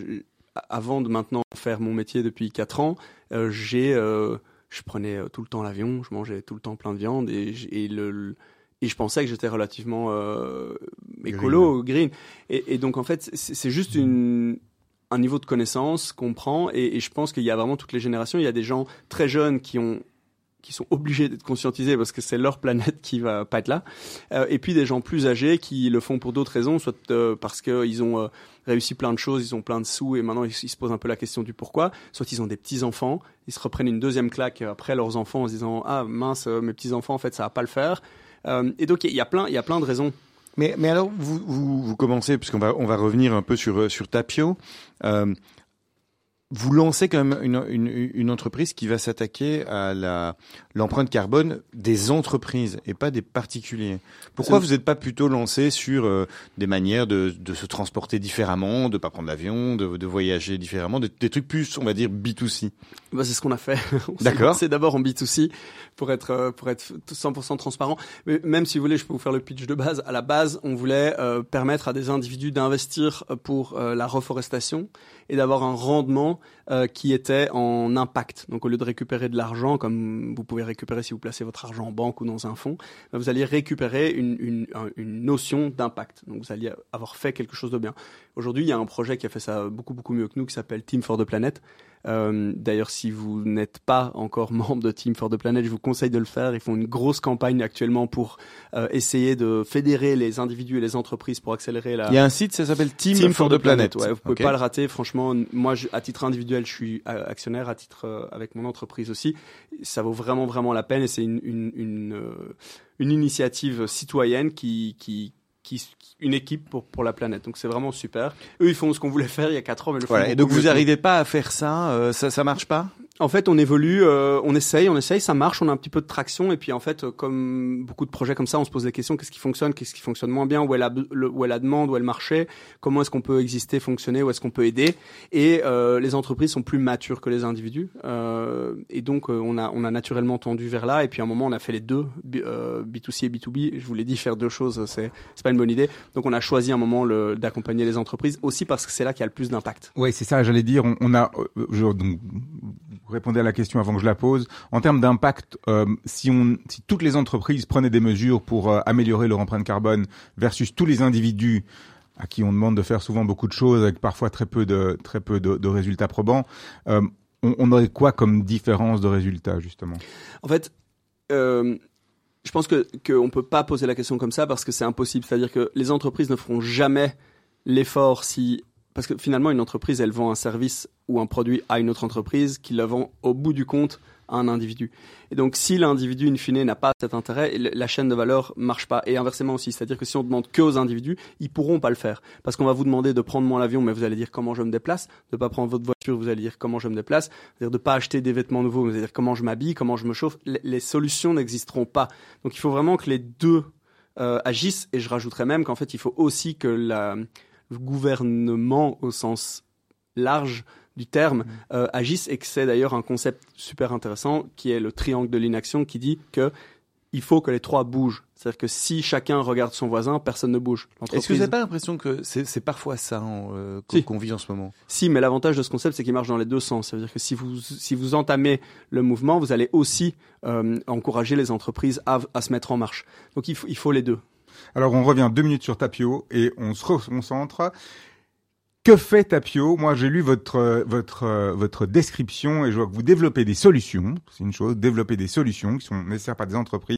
avant de maintenant faire mon métier depuis quatre ans, euh, j'ai, euh, je prenais euh, tout le temps l'avion, je mangeais tout le temps plein de viande et, et le, et je pensais que j'étais relativement euh, écolo, green. Et, et, donc en fait, c'est juste une un niveau de connaissance qu'on prend et, et je pense qu'il y a vraiment toutes les générations. Il y a des gens très jeunes qui ont qui sont obligés d'être conscientisés parce que c'est leur planète qui va pas être là. Euh, et puis des gens plus âgés qui le font pour d'autres raisons, soit euh, parce qu'ils ont euh, réussi plein de choses, ils ont plein de sous et maintenant ils, se posent un peu la question du pourquoi, soit ils ont des petits enfants, ils se reprennent une deuxième claque après leurs enfants en se disant ah mince mes petits enfants en fait ça va pas le faire. et donc il y a plein y a plein de raisons. Mais, mais alors, vous, vous, vous commencez, puisqu'on va, on va revenir un peu sur, sur Tapio. Euh, vous lancez quand même une, une, une entreprise qui va s'attaquer à la l'empreinte carbone des entreprises et pas des particuliers. Pourquoi vous n'êtes pas plutôt lancé sur euh, des manières de, de, se transporter différemment, de pas prendre l'avion, de, de, voyager différemment, des, des, trucs plus, on va dire, B2C bah, C'est ce qu'on a fait. D'accord. C'est d'abord en B2C pour être, euh, pour être 100% transparent. Mais même si vous voulez, je peux vous faire le pitch de base. À la base, on voulait euh, permettre à des individus d'investir pour la reforestation et d'avoir un rendement euh, qui était en impact. Donc au lieu de récupérer de l'argent, comme vous pouvez récupérer si vous placez votre argent en banque ou dans un fonds, ben, vous alliez récupérer une, une, une notion d'impact. Donc vous alliez avoir fait quelque chose de bien. Aujourd'hui, il y a un projet qui a fait ça beaucoup beaucoup mieux que nous, qui s'appelle Team for the Planet, euh, D'ailleurs, si vous n'êtes pas encore membre de Team for the Planet, je vous conseille de le faire. Ils font une grosse campagne actuellement pour euh, essayer de fédérer les individus et les entreprises pour accélérer la. Il y a un site, ça s'appelle Team, for, the, Planet. Ouais, vous pouvez pas le rater. Franchement, moi, à titre individuel, je suis euh, actionnaire. À titre euh, avec mon entreprise aussi, ça vaut vraiment vraiment la peine et c'est une une, une, une initiative citoyenne qui qui qui, une équipe pour, pour la planète. Donc c'est vraiment super. Eux, ils font ce qu'on voulait faire il y a 4 ans, mais le voilà. Et donc vous n'arrivez pas à faire ça, euh, ça, ça marche pas? En fait, on évolue, euh, on essaye, on essaye, ça marche, on a un petit peu de traction, et puis en fait, comme beaucoup de projets comme ça, on se pose des questions qu'est-ce qui fonctionne, qu'est-ce qui fonctionne moins bien, où est la, où est la demande, où est le marché, comment est-ce qu'on peut exister, fonctionner, où est-ce qu'on peut aider. Et euh, les entreprises sont plus matures que les individus, euh, et donc euh, on a on a naturellement tendu vers là. Et puis à un moment, on a fait les deux, B2C et B2B. Je vous l'ai dit, faire deux choses, c'est c'est pas une bonne idée. Donc on a choisi un moment d'accompagner les entreprises aussi parce que c'est là qu'il y a le plus d'impact. Oui, c'est ça. J'allais dire, on, a donc répondez à la question avant que je la pose. En termes d'impact, euh, si, si toutes les entreprises prenaient des mesures pour euh, améliorer leur empreinte carbone versus tous les individus à qui on demande de faire souvent beaucoup de choses avec parfois très peu de, très peu de, résultats probants, euh, on, aurait quoi comme différence de résultats justement? En fait, je pense que qu'on peut pas poser la question comme ça parce que c'est impossible. C'est-à-dire que les entreprises ne feront jamais l'effort si parce que finalement, une entreprise, elle vend un service ou un produit à une autre entreprise qui la vend au bout du compte à un individu. Et donc, si l'individu, in fine, n'a pas cet intérêt, la chaîne de valeur marche pas. Et inversement aussi. C'est-à-dire que si on demande que aux individus, ils pourront pas le faire. Parce qu'on va vous demander de prendre moins l'avion, mais vous allez dire comment je me déplace. De pas prendre votre voiture, vous allez dire comment je me déplace. C'est-à-dire de pas acheter des vêtements nouveaux, vous allez dire comment je m'habille, comment je me chauffe. Les, solutions n'existeront pas. Donc, il faut vraiment que les deux euh, agissent. Et je rajouterais même qu'en fait, il faut aussi que la, gouvernement au sens large du terme mmh. euh, agisse et que c'est d'ailleurs un concept super intéressant qui est le triangle de l'inaction qui dit que il faut que les trois bougent. C'est-à-dire que si chacun regarde son voisin, personne ne bouge. Est-ce que vous n'avez pas l'impression que c'est parfois ça hein, euh, qu'on vit en ce moment? Si, mais l'avantage de ce concept, c'est qu'il marche dans les deux sens. Ça veut dire que si vous, si vous entamez le mouvement, vous allez aussi euh, encourager les entreprises à, à, se mettre en marche. Donc il faut, il faut les deux. Alors on revient deux minutes sur Tapio et on se concentre. Que fait Tapio? Moi, j'ai lu votre votre votre description et je vois que vous développez des solutions. C'est une chose, développer des solutions qui sont nécessaires par des entreprises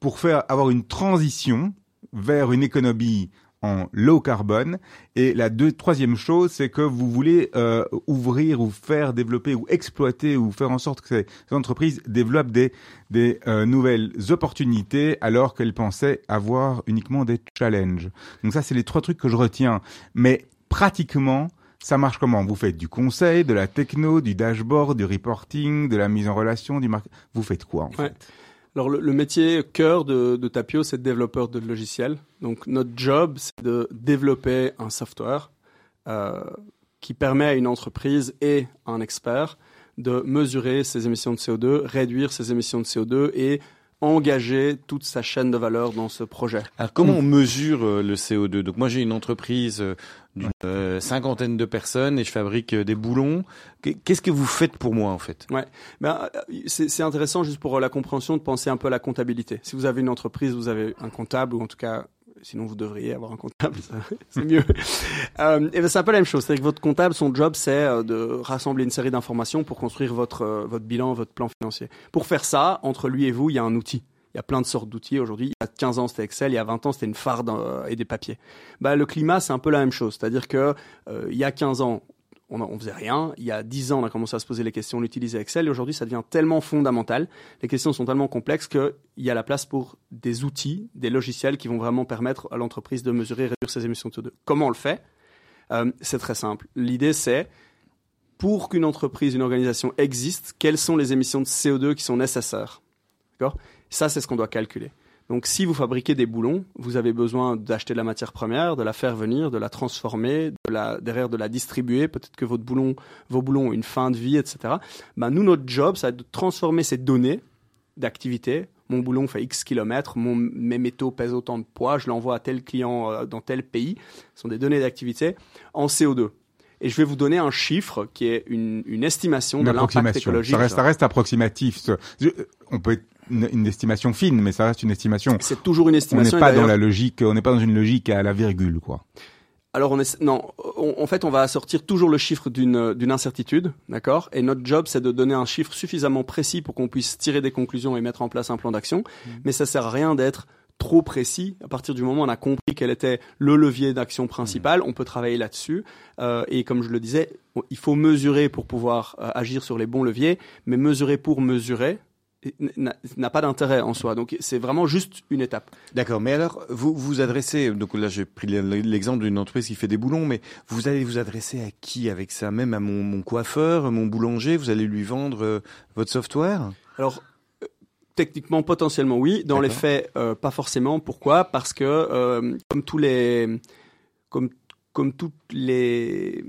pour faire avoir une transition vers une économie en low carbone. Et la deux, troisième chose, c'est que vous voulez euh, ouvrir ou faire développer ou exploiter ou faire en sorte que ces, entreprises développent des, des euh, nouvelles opportunités alors qu'elles pensaient avoir uniquement des challenges. Donc ça, c'est les trois trucs que je retiens. Mais pratiquement, ça marche comment? Vous faites du conseil, de la techno, du dashboard, du reporting, de la mise en relation, du marketing. Vous faites quoi en fait? Alors le, métier cœur de, Tapio, c'est de développeur de logiciels. Donc notre job, c'est de développer un software euh, qui permet à une entreprise et à un expert de mesurer ses émissions de CO2, réduire ses émissions de CO2 et engager toute sa chaîne de valeur dans ce projet. Alors comment on mesure euh, le CO2 Donc moi j'ai une entreprise euh, d'une euh, cinquantaine de personnes et je fabrique des boulons. Qu'est-ce que vous faites pour moi en fait? Ouais, ben, c'est intéressant juste pour la compréhension de penser un peu à la comptabilité. Si vous avez une entreprise, vous avez un comptable ou en tout cas sinon vous devriez avoir un comptable, c'est mieux. euh, et ben c'est un peu la même chose, c'est que votre comptable, son job, c'est euh, de rassembler une série d'informations pour construire votre euh, votre bilan, votre plan financier. Pour faire ça, entre lui et vous, il y a un outil. Il y a plein de sortes d'outils aujourd'hui. Il y a 15 ans, c'était Excel. Il y a 20 ans, c'était une farde et des papiers. Bah, le climat, c'est un peu la même chose. C'est-à-dire que il y a 15 ans, on, on faisait rien. Il y a dix ans, on a commencé à se poser les questions, on utilisait Excel. Et aujourd'hui, ça devient tellement fondamental. Les questions sont tellement complexes qu'il y a la place pour des outils, des logiciels qui vont vraiment permettre à l'entreprise de mesurer et réduire ses émissions de CO2. Comment on le fait? Euh, C'est très simple. L'idée, c'est pour qu'une entreprise, une organisation existe, quelles sont les émissions de CO2 qui sont nécessaires? D'accord? Ça, c'est ce qu'on doit calculer. Donc si vous fabriquez des boulons, vous avez besoin d'acheter de la matière première, de la faire venir, de la transformer, de la, derrière de la distribuer. Peut-être que votre boulon, vos boulons ont une fin de vie, etc. Ben, nous, notre job, ça va être de transformer ces données d'activité. Mon boulon fait X kilomètres, mon, mes métaux pèsent autant de poids, je l'envoie à tel client euh, dans tel pays. Ce sont des données d'activité en CO2. et je vais vous donner un chiffre qui est une, une estimation de l'impact écologique. Ça reste, ça reste approximatif. On peut une, estimation fine, mais ça reste une estimation. C'est toujours une estimation. On n'est pas dans la logique, on n'est pas dans une logique à la virgule, quoi. Alors on est non, en fait on va sortir toujours le chiffre d'une d'une incertitude, d'accord? Et notre job c'est de donner un chiffre suffisamment précis pour qu'on puisse tirer des conclusions et mettre en place un plan d'action. Mmh. Mais ça sert à rien d'être trop précis. À partir du moment où on a compris quel était le levier d'action principal, on peut travailler là-dessus. Euh, et comme je le disais, il faut mesurer pour pouvoir euh, agir sur les bons leviers, mais mesurer pour mesurer, n'a pas d'intérêt en soi. Donc c'est vraiment juste une étape. D'accord. Mais alors vous vous adressez donc là j'ai pris l'exemple d'une entreprise qui fait des boulons, mais vous allez vous adresser à qui avec ça? Même à mon, mon coiffeur, mon boulanger Vous allez lui vendre euh, votre software? Alors Techniquement, potentiellement oui. Dans les faits, euh, pas forcément. Pourquoi? Parce que euh, comme tous les, comme comme toutes les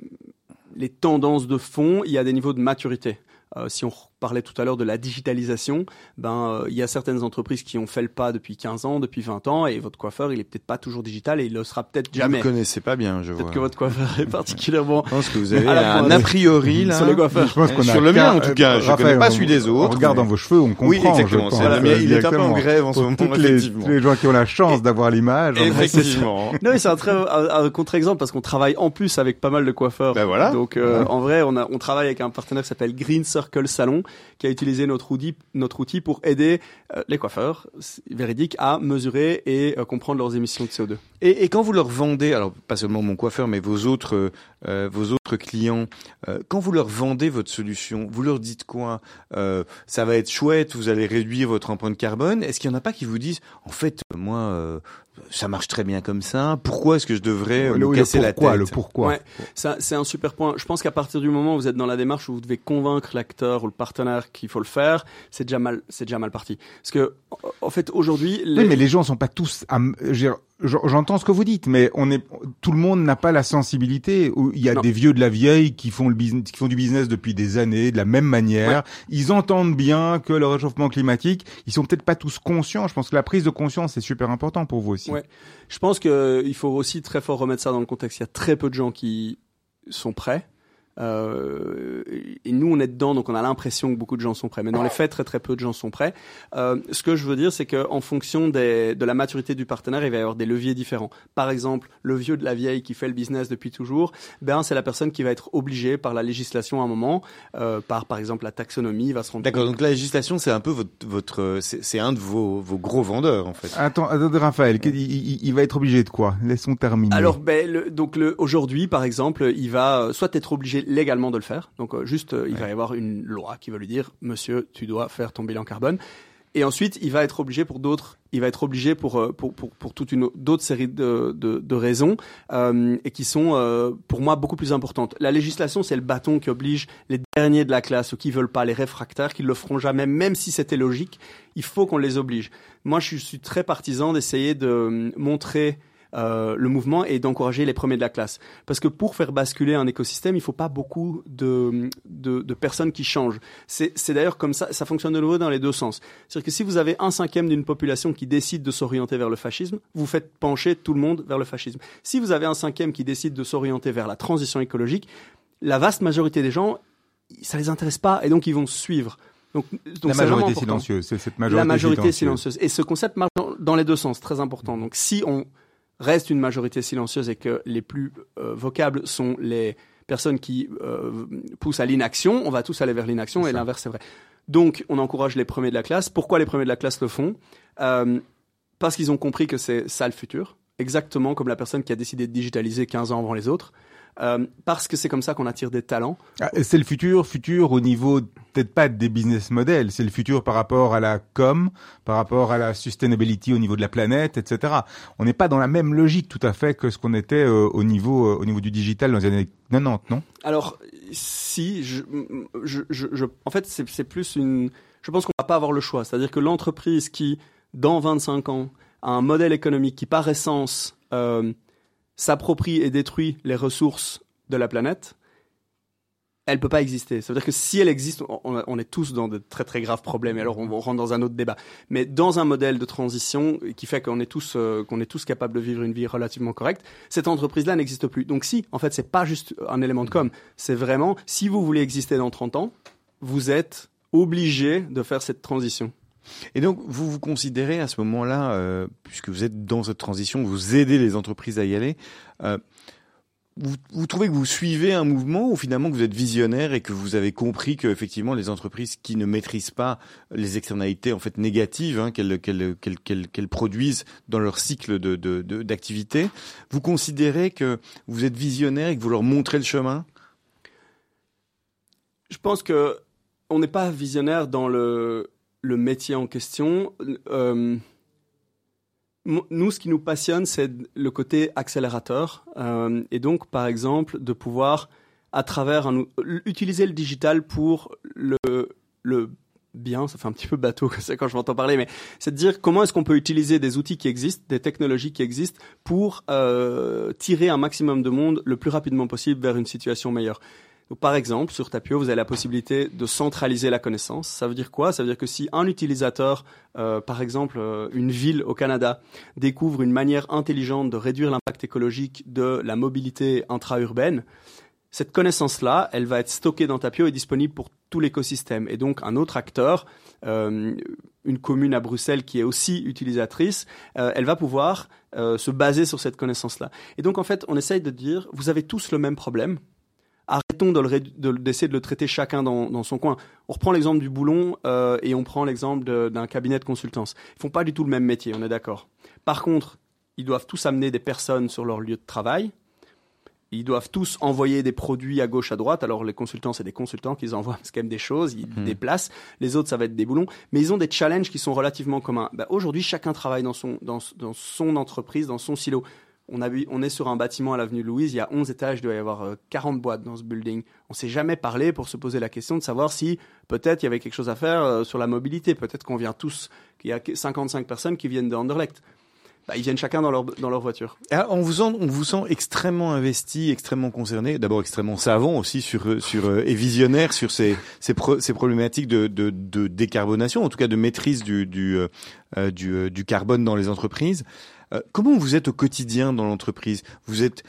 les tendances de fond, il y a des niveaux de maturité. Euh, si on parlait tout à l'heure de la digitalisation, ben il y a certaines entreprises qui ont fait le pas depuis 15 ans, depuis 20 ans, et votre coiffeur, il est peut-être pas toujours digital et il le sera peut-être jamais. Vous ne connaissez pas bien, je vois. Peut-être que votre coiffeur est particulièrement. Je pense que vous avez un a priori là. Sur les coiffeurs. sur le mien en tout cas. Je ne connais pas celui des autres. On regarde dans vos cheveux, on comprend. Oui, exactement. il est un peu en grève en ce moment. Tous les gens qui ont la chance d'avoir l'image. Effectivement. non, mais c'est un très un contre-exemple parce qu'on travaille en plus avec pas mal de coiffeurs. Ben voilà. Donc euh, en vrai, on a on travaille avec un partenaire qui s'appelle Green Circle Salon qui a utilisé notre outil, notre outil pour aider euh, les coiffeurs véridiques à mesurer et euh, comprendre leurs émissions de CO2. Et, quand vous leur vendez, alors pas seulement mon coiffeur, mais vos autres, euh, vos autres clients, quand vous leur vendez votre solution, vous leur dites quoi Ça va être chouette, vous allez réduire votre empreinte carbone. Est-ce qu'il y en a pas qui vous disent, en fait, moi, ça marche très bien comme ça. Pourquoi est-ce que je devrais me casser la tête Le pourquoi ouais, C'est un super point. Je pense qu'à partir du moment où vous êtes dans la démarche où vous devez convaincre l'acteur ou le partenaire qu'il faut le faire, c'est déjà mal, c'est déjà mal parti. Parce que en fait aujourd'hui, les... oui, mais les gens sont pas tous. À, J'entends ce que vous dites, mais on est tout le monde n'a pas la sensibilité. Il y a des vieux de la vieille qui font le business, qui font du business depuis des années de la même manière. Ils entendent bien que le réchauffement climatique, ils sont peut-être pas tous conscients. Je pense que la prise de conscience est super important pour vous aussi. Ouais. Je pense que il faut aussi très fort remettre ça dans le contexte. Il y a très peu de gens qui sont prêts euh, et nous, on est dedans, donc on a l'impression que beaucoup de gens sont prêts. Mais dans les faits, très très peu de gens sont prêts. Euh, ce que je veux dire, c'est qu'en fonction des, de la maturité du partenaire, il va y avoir des leviers différents. Par exemple, le vieux de la vieille qui fait le business depuis toujours, ben c'est la personne qui va être obligée par la législation à un moment, euh, par par exemple la taxonomie, va se rendre. D'accord. Donc la législation, c'est un peu votre, votre c'est un de vos, vos gros vendeurs en fait. Attends, attends Raphaël, il, il, va être obligé de quoi? Laissons terminer. Alors, ben le, donc le, aujourd'hui, par exemple, il va soit être obligé légalement de le faire. Donc euh, juste, euh, il va y avoir une loi qui va lui dire, monsieur, tu dois faire ton bilan carbone. Et ensuite, il va être obligé pour d'autres, il va être obligé pour euh, pour, pour, pour toute une d'autres séries de, de, de raisons et qui sont pour moi beaucoup plus importantes. La législation, c'est le bâton qui oblige les derniers de la classe ou qui veulent pas, les réfractaires, qui le feront jamais, même si c'était logique. Il faut qu'on les oblige. Moi, je suis très partisan d'essayer de montrer euh, le mouvement et d'encourager les premiers de la classe. Parce que pour faire basculer un écosystème, il ne faut pas beaucoup de, de, de personnes qui changent. C'est d'ailleurs comme ça, ça fonctionne de nouveau dans les deux sens. C'est-à-dire que si vous avez un cinquième d'une population qui décide de s'orienter vers le fascisme, vous faites pencher tout le monde vers le fascisme. Si vous avez un cinquième qui décide de s'orienter vers la transition écologique, la vaste majorité des gens, ça les intéresse pas et donc ils vont suivre. Donc, donc la majorité silencieuse, c'est cette majorité, la majorité silencieuse. silencieuse. Et ce concept marche dans les deux sens, très important. Donc si on reste une majorité silencieuse et que les plus euh, vocables sont les personnes qui euh, poussent à l'inaction, on va tous aller vers l'inaction et l'inverse c'est vrai. Donc on encourage les premiers de la classe. Pourquoi les premiers de la classe le font? Euh, Parce qu'ils ont compris que c'est ça le futur, exactement comme la personne qui a décidé de digitaliser 15 ans avant les autres. Euh, parce que c'est comme ça qu'on attire des talents. Ah, c'est le futur, futur au niveau peut-être pas des business models, c'est le futur par rapport à la com, par rapport à la sustainability au niveau de la planète, etc. On n'est pas dans la même logique tout à fait que ce qu'on était euh, au niveau euh, au niveau du digital dans les années 90, non? Alors si, je, je, je, en fait c'est plus une, je pense qu'on va pas avoir le choix, c'est-à-dire que l'entreprise qui dans 25 ans a un modèle économique qui par essence euh, s'approprie et détruit les ressources de la planète, elle peut pas exister. Ça veut dire que si elle existe, on, est tous dans de très très graves problèmes. Et alors on, rentre dans un autre débat. Mais dans un modèle de transition qui fait qu'on est tous euh, qu'on est tous capables de vivre une vie relativement correcte, cette entreprise-là n'existe plus. Donc si, en fait, c'est pas juste un élément de com. C'est vraiment si vous voulez exister dans 30 ans, vous êtes obligé de faire cette transition. Et donc, vous vous considérez à ce moment-là, euh, puisque vous êtes dans cette transition, vous aidez les entreprises à y aller, euh, vous, trouvez que vous suivez un mouvement ou finalement que vous êtes visionnaire et que vous avez compris que effectivement les entreprises qui ne maîtrisent pas les externalités en fait négatives hein, qu'elles produisent dans leur cycle de d'activité, vous considérez que vous êtes visionnaire et que vous leur montrez le chemin? Je pense que on n'est pas visionnaire dans le le métier en question. Euh, nous, ce qui nous passionne, c'est le côté accélérateur. Euh, et donc, par exemple, de pouvoir, à travers utiliser le digital pour le, le bien, ça fait un petit peu bateau quand je m'entends parler, mais c'est de dire comment est-ce qu'on peut utiliser des outils qui existent, des technologies qui existent pour euh, tirer un maximum de monde le plus rapidement possible vers une situation meilleure par exemple, sur Tapio, vous avez la possibilité de centraliser la connaissance. Ça veut dire quoi? Ça veut dire que si un utilisateur, euh, par exemple euh, une ville au Canada, découvre une manière intelligente de réduire l'impact écologique de la mobilité intra-urbaine, cette connaissance-là, elle va être stockée dans Tapio et disponible pour tout l'écosystème. Et donc, un autre acteur, euh, une commune à Bruxelles qui est aussi utilisatrice, elle va pouvoir se baser sur cette connaissance-là. Et donc, en fait, on essaye de dire, vous avez tous le même problème, arrêtons d'essayer de, le traiter chacun dans, son coin. On reprend l'exemple du boulon euh, et on prend l'exemple d'un cabinet de consultance. Ils font pas du tout le même métier, on est d'accord. Par contre, ils doivent tous amener des personnes sur leur lieu de travail. Ils doivent tous envoyer des produits à gauche, à droite. Alors les consultants, c'est des consultants qui envoient quand même des choses, ils mmh. déplacent. Les autres, ça va être des boulons. Mais ils ont des challenges qui sont relativement communs. Bah, aujourd'hui, chacun travaille dans son, dans son entreprise, dans son silo on, a, on est sur un bâtiment à l'avenue Louise, il y a 11 étages, il doit y avoir 40 euh, boîtes dans ce building. On s'est jamais parlé pour se poser la question de savoir si peut-être il y avait quelque chose à faire euh, sur la mobilité. Peut-être qu'on vient tous, qu'il y a 55 personnes qui viennent de Anderlecht. Bah, ils viennent chacun dans leur, voiture. Ah, on, vous sent, extrêmement investi, extrêmement concerné, d'abord extrêmement savant aussi sur, euh, sur, et visionnaire sur ces, ces, problématiques de, de, de, décarbonation, en tout cas de maîtrise du, du, du carbone dans les entreprises. Euh, comment vous êtes au quotidien dans l'entreprise? Vous êtes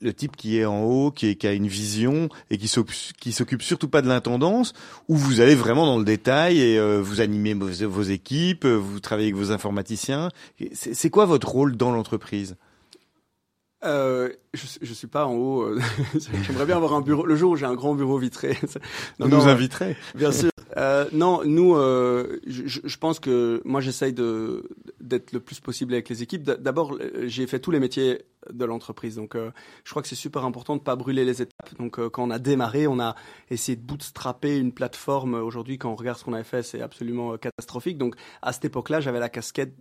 le type qui est en haut, qui, a une vision et qui s'occupe surtout pas de l'intendance, ou vous allez vraiment dans le détail et euh, vous animez vos, équipes, vous travaillez avec vos informaticiens? C'est quoi votre rôle dans l'entreprise? Euh, je, je suis pas en haut. Euh, j'aimerais bien avoir un bureau. Le jour où j'ai un grand bureau vitré, vous nous inviterez. Bien sûr. Euh, non, nous, euh, je, pense que moi, j'essaye de d'être le plus possible avec les équipes. D'abord, j'ai fait tous les métiers de l'entreprise, donc euh, je crois que c'est super important de pas brûler les étapes. Donc, euh, quand on a démarré, on a essayé de bootstrapper une plateforme. Aujourd'hui, quand on regarde ce qu'on avait fait, c'est absolument catastrophique. Donc, à cette époque-là, j'avais la casquette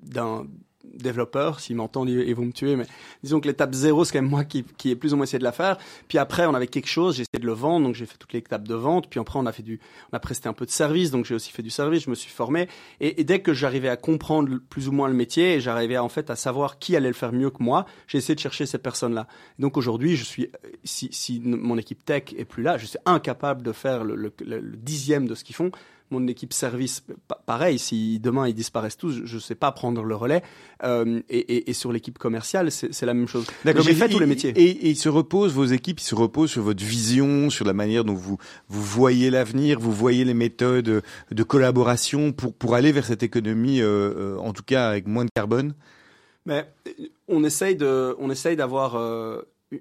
d'un développeur, s'il m'entend, ils vont me tuer, mais disons que l'étape zéro, c'est quand même moi qui, qui ai plus ou moins essayé de la faire. Puis après, on avait quelque chose, j'ai essayé de le vendre, donc j'ai fait toutes les étapes de vente. Puis après, on a fait du, on a presté un peu de service, donc j'ai aussi fait du service, je me suis formé. Et, dès que j'arrivais à comprendre plus ou moins le métier, et j'arrivais en fait à savoir qui allait le faire mieux que moi, j'ai essayé de chercher ces personnes-là. Donc aujourd'hui, je suis, si, si mon équipe tech est plus là, je suis incapable de faire le, le dixième de ce qu'ils font mon équipe service, pareil, si demain ils disparaissent tous, je ne sais pas prendre le relais. Euh, et, sur l'équipe commerciale, c'est la même chose. D'accord, j'ai fait tous les métiers. Et, ils se reposent, vos équipes, ils se reposent sur votre vision, sur la manière dont vous, vous voyez l'avenir, vous voyez les méthodes de collaboration pour, pour aller vers cette économie, euh, euh, en tout cas avec moins de carbone? Mais on essaye de, on essaye d'avoir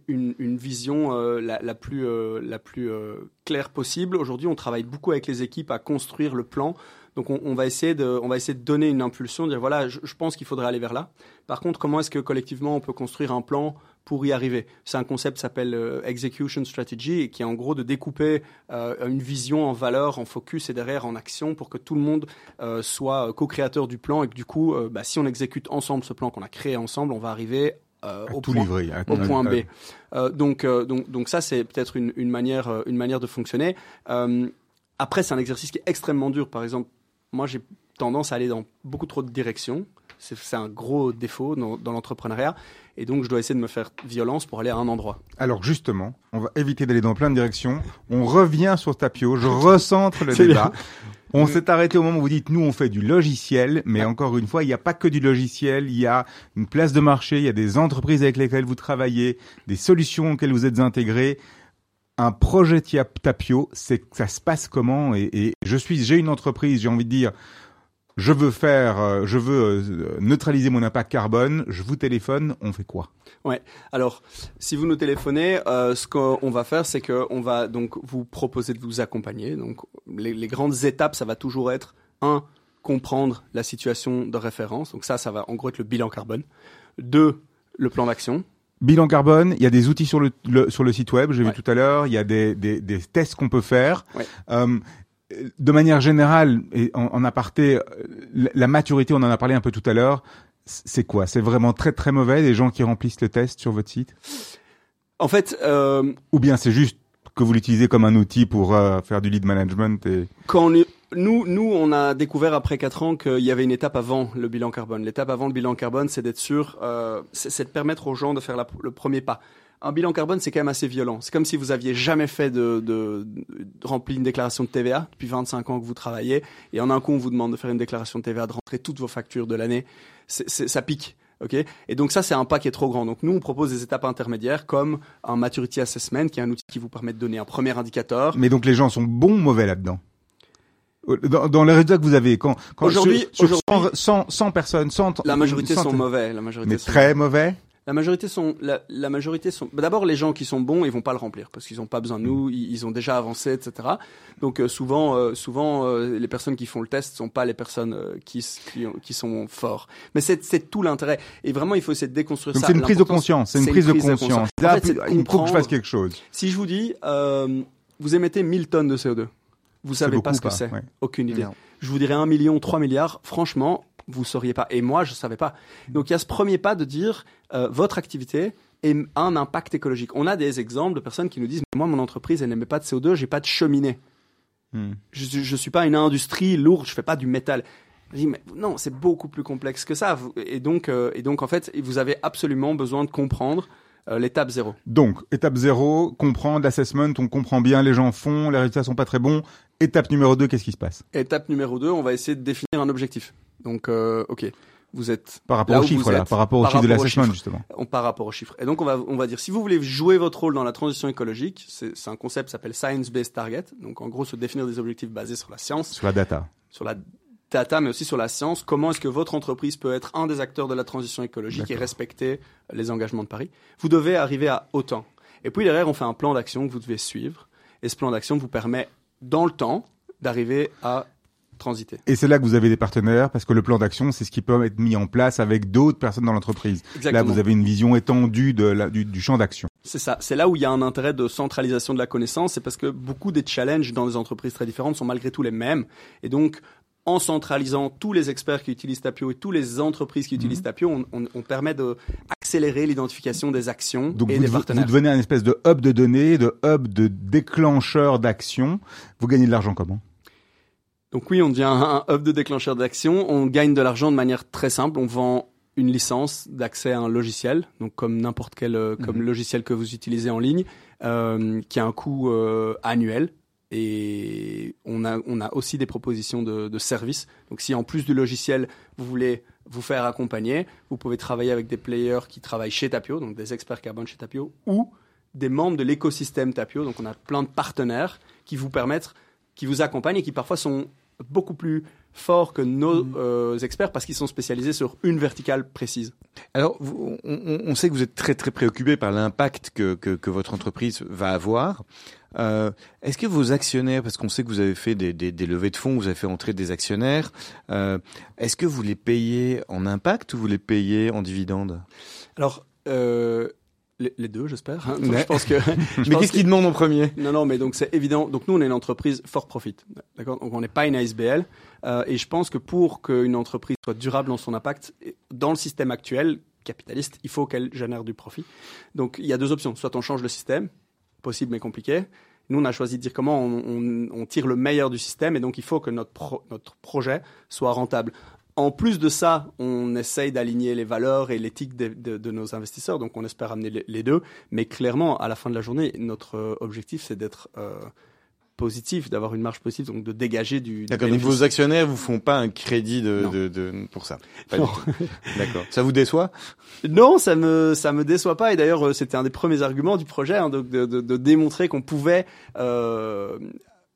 une, vision euh, la, plus, euh, la plus euh, claire possible. Aujourd'hui, on travaille beaucoup avec les équipes à construire le plan. Donc, on, va essayer de, on va essayer de donner une impulsion, de dire voilà, je, pense qu'il faudrait aller vers là. Par contre, comment est-ce que collectivement on peut construire un plan pour y arriver? C'est un concept qui s'appelle execution strategy, qui est en gros de découper une vision en valeur, en focus et derrière en action pour que tout le monde soit co-créateur du plan et que du coup, bah, si on exécute ensemble ce plan qu'on a créé ensemble, on va arriver euh, au, point, au point B. Euh, donc, euh, donc, donc ça, c'est peut-être une, une, manière, une manière de fonctionner. après, c'est un exercice qui est extrêmement dur. Par exemple, moi, j'ai tendance à aller dans beaucoup trop de directions. C'est un gros défaut dans, dans l'entrepreneuriat. Et donc, je dois essayer de me faire violence pour aller à un endroit. Alors, justement, on va éviter d'aller dans plein de directions. On revient sur Tapio. Je recentre le débat. On s'est arrêté au moment où vous dites, nous, on fait du logiciel, mais encore une fois, il n'y a pas que du logiciel, il y a une place de marché, il y a des entreprises avec lesquelles vous travaillez, des solutions auxquelles vous êtes intégrés. Un projet Tapio, c'est ça se passe comment? Et, et je suis, j'ai une entreprise, j'ai envie de dire, je veux faire, euh, je veux euh, neutraliser mon impact carbone, je vous téléphone, on fait quoi? Ouais. Alors, si vous nous téléphonez, euh, ce qu'on va faire, c'est qu'on va donc vous proposer de vous accompagner. Donc, les, les, grandes étapes, ça va toujours être un, comprendre la situation de référence. Donc ça, ça va en gros être le bilan carbone. Deux, le plan d'action. Bilan carbone, il y a des outils sur le, sur le site web, j'ai vu tout à l'heure, il y a des, des, des tests qu'on peut faire. Ouais. Euh, de manière générale, et en, en aparté, la maturité, on en a parlé un peu tout à l'heure, c'est quoi? C'est vraiment très très mauvais les gens qui remplissent le test sur votre site? En fait, euh... ou bien c'est juste que vous l'utilisez comme un outil pour euh, faire du lead management et quand on est... nous nous on a découvert après quatre ans qu'il y avait une étape avant le bilan carbone. L'étape avant le bilan carbone, c'est d'être sûr, euh, c'est de permettre aux gens de faire la, le premier pas un bilan carbone, c'est quand même assez violent. C'est comme si vous aviez jamais fait de, de, de, rempli une déclaration de TVA depuis 25 ans que vous travaillez, et en un coup on vous demande de faire une déclaration de TVA, de rentrer toutes vos factures de l'année. Ça pique. Okay et donc ça, c'est un pas qui est trop grand. Donc nous, on propose des étapes intermédiaires comme un maturity assessment, qui est un outil qui vous permet de donner un premier indicateur. Mais donc les gens sont bons ou mauvais là-dedans? Dans, dans, les résultats que vous avez, quand, quand aujourd'hui, sur, sur 100, 100, 100, personnes, 100, la majorité sont mauvais. La majorité mais sont très mauvais? La majorité sont, la, la majorité sont. Bah, D'abord, les gens qui sont bons, ils vont pas le remplir parce qu'ils n'ont pas besoin de nous, ils, ils, ont déjà avancé, etc. Donc euh, souvent, euh, souvent, euh, les personnes qui font le test sont pas les personnes qui, qui, qui, sont forts. Mais c'est tout l'intérêt. Et vraiment, il faut essayer de déconstruire Donc ça. C'est une prise de conscience. C'est une, prise de conscience. De conscience. En fait, il faut que je fasse quelque chose. Si je vous dis, euh, vous émettez 1000 tonnes de CO2, vous savez pas ce que c'est. Ouais. Aucune idée. Non. Je vous dirais 1 million, 3 milliards. Franchement, vous sauriez pas. Et moi, je savais pas. Donc il y a ce premier pas de dire euh, votre activité a un impact écologique. On a des exemples de personnes qui nous disent moi mon entreprise elle n'émet pas de CO2, j'ai pas de cheminée. Hmm. Je, je suis pas une industrie lourde, je fais pas du métal. Je dis mais non, c'est beaucoup plus complexe que ça. Et donc euh, et donc en fait, vous avez absolument besoin de comprendre euh, l'étape zéro. Donc, étape zéro, comprendre l'assessment, on comprend bien, les gens font, les résultats sont pas très bons. Étape numéro deux, qu'est-ce qui se passe? Étape numéro deux, on va essayer de définir un objectif. Donc, euh, ok, vous êtes par rapport aux chiffres là, par rapport aux chiffres de l'assessment justement. On, par rapport aux chiffres. Et donc on va on va dire si vous voulez jouer votre rôle dans la transition écologique, c'est un concept qui s'appelle science based target. Donc en gros se définir des objectifs basés sur la science, sur la data, sur la data, mais aussi sur la science. Comment est-ce que votre entreprise peut être un des acteurs de la transition écologique et respecter les engagements de Paris? Vous devez arriver à autant. Et puis derrière, on fait un plan d'action que vous devez suivre. Et ce plan d'action vous permet, dans le temps, d'arriver à transiter. Et c'est là que vous avez des partenaires, parce que le plan d'action, c'est ce qui peut être mis en place avec d'autres personnes dans l'entreprise. Là, vous avez une vision étendue de la, du, du champ d'action. C'est ça. C'est là où il y a un intérêt de centralisation de la connaissance. C'est parce que beaucoup des challenges dans des entreprises très différentes sont malgré tout les mêmes. Et donc, en centralisant tous les experts qui utilisent Tapio et toutes les entreprises qui utilisent Tapio, on, on, on permet d'accélérer l'identification des actions Donc et vous, des partenaires. Vous devenez un espèce de hub de données, de hub de déclencheur d'actions. Vous gagnez de l'argent comment? Donc oui, on devient un hub de déclencheur d'actions. On gagne de l'argent de manière très simple. On vend une licence d'accès à un logiciel, donc comme n'importe quel euh, comme Mhm. logiciel que vous utilisez en ligne, euh, qui a un coût euh, annuel. Et on a, on a aussi des propositions de, de services. Donc si en plus du logiciel, vous voulez vous faire accompagner, vous pouvez travailler avec des players qui travaillent chez Tapio, donc des experts carbone chez Tapio, ou des membres de l'écosystème Tapio. Donc on a plein de partenaires qui vous permettent, qui vous accompagnent et qui parfois sont beaucoup plus forts que nos euh, experts parce qu'ils sont spécialisés sur une verticale précise. Alors, on, on, sait que vous êtes très très préoccupé par l'impact que, que, que, votre entreprise va avoir. Euh, Est-ce que vos actionnaires, parce qu'on sait que vous avez fait des, des, des, levées de fonds, vous avez fait entrer des actionnaires, euh, est-ce que vous les payez en impact ou vous les payez en dividendes Alors, euh, les, les, deux, j'espère. Hein. Je pense que. mais qu'est-ce qu'ils demandent en premier? Non, non, mais donc c'est évident. Donc nous, on est une entreprise fort profit, d'accord? Donc on n'est pas une ASBL, euh, et je pense que pour qu'une entreprise soit durable dans son impact, dans le système actuel capitaliste, il faut qu'elle génère du profit. Donc il y a deux options. Soit on change le système, possible mais compliqué. Nous, on a choisi de dire comment on, tire le meilleur du système et donc il faut que notre, notre projet soit rentable. En plus de ça, on essaye d'aligner les valeurs et l'éthique de, nos investisseurs, donc on espère amener les, deux. Mais clairement, à la fin de la journée, notre objectif, c'est d'être euh, positif, d'avoir une marge positive, donc de dégager du. D'accord. Donc vos actionnaires vous font pas un crédit de, de, de pour ça. D'accord. Ça vous déçoit? Non, ça me ça me déçoit pas. Et d'ailleurs, euh, c'était un des premiers arguments du projet, hein, de, de, de, démontrer qu'on pouvait euh,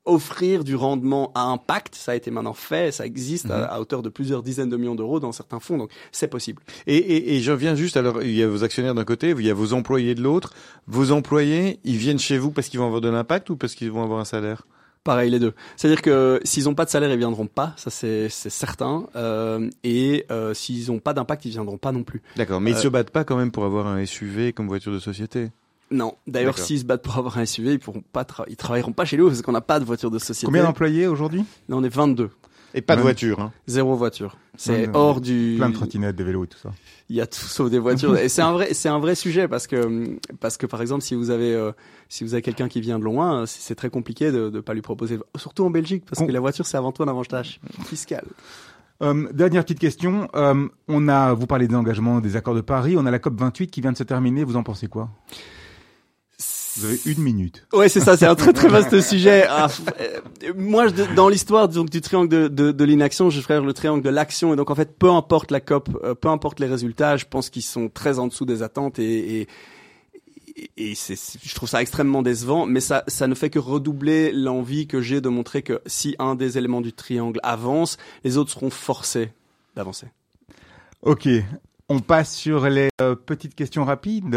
offrir du rendement à impact, ça a été maintenant fait, ça existe à, mhm. hauteur de plusieurs dizaines de millions d'euros dans certains fonds, donc c'est possible. Et, et, et je viens juste, alors il y a vos actionnaires d'un côté, il y a vos employés de l'autre. Vos employés, ils viennent chez vous parce qu'ils vont avoir de l'impact ou parce qu'ils vont avoir un salaire? Pareil les deux. C'est-à-dire que s'ils n'ont pas de salaire, ils viendront pas, ça c'est certain. Euh, et euh, s'ils n'ont pas d'impact, ils viendront pas non plus. D'accord, mais ils euh, se battent pas quand même pour avoir un SUV comme voiture de société? Non. D'ailleurs, s'ils se battent pour avoir un SUV, ils pourront pas ils travailleront pas chez nous parce qu'on n'a pas de voiture de société. Combien d'employés aujourd'hui? Là, on est 22. Et pas de voiture, hein. Zéro voiture. C'est hors du. Plein de trottinettes, des vélos et tout ça. Il y a tout sauf des voitures. et c'est un vrai, c'est un vrai sujet parce que, parce que par exemple, si vous avez, euh, si vous avez quelqu'un qui vient de loin, c'est très compliqué de, de pas lui proposer, surtout en Belgique, parce que la voiture c'est avant tout un avantage fiscal. Euh, dernière petite question. Euh, on a, vous parlez des engagements des accords de Paris. On a la COP 28 qui vient de se terminer. Vous en pensez quoi? Vous avez une minute. Ouais, c'est ça, c'est un très très vaste sujet. Ah, euh, moi, dans l'histoire donc du triangle de, de, de l'inaction, je ferais le triangle de l'action. Et donc, en fait, peu importe la COP, euh, peu importe les résultats, je pense qu'ils sont très en dessous des attentes et, et et c'est, je trouve ça extrêmement décevant, mais ça, ça ne fait que redoubler l'envie que j'ai de montrer que si un des éléments du triangle avance, les autres seront forcés d'avancer. Ok, on passe sur les euh, petites questions rapides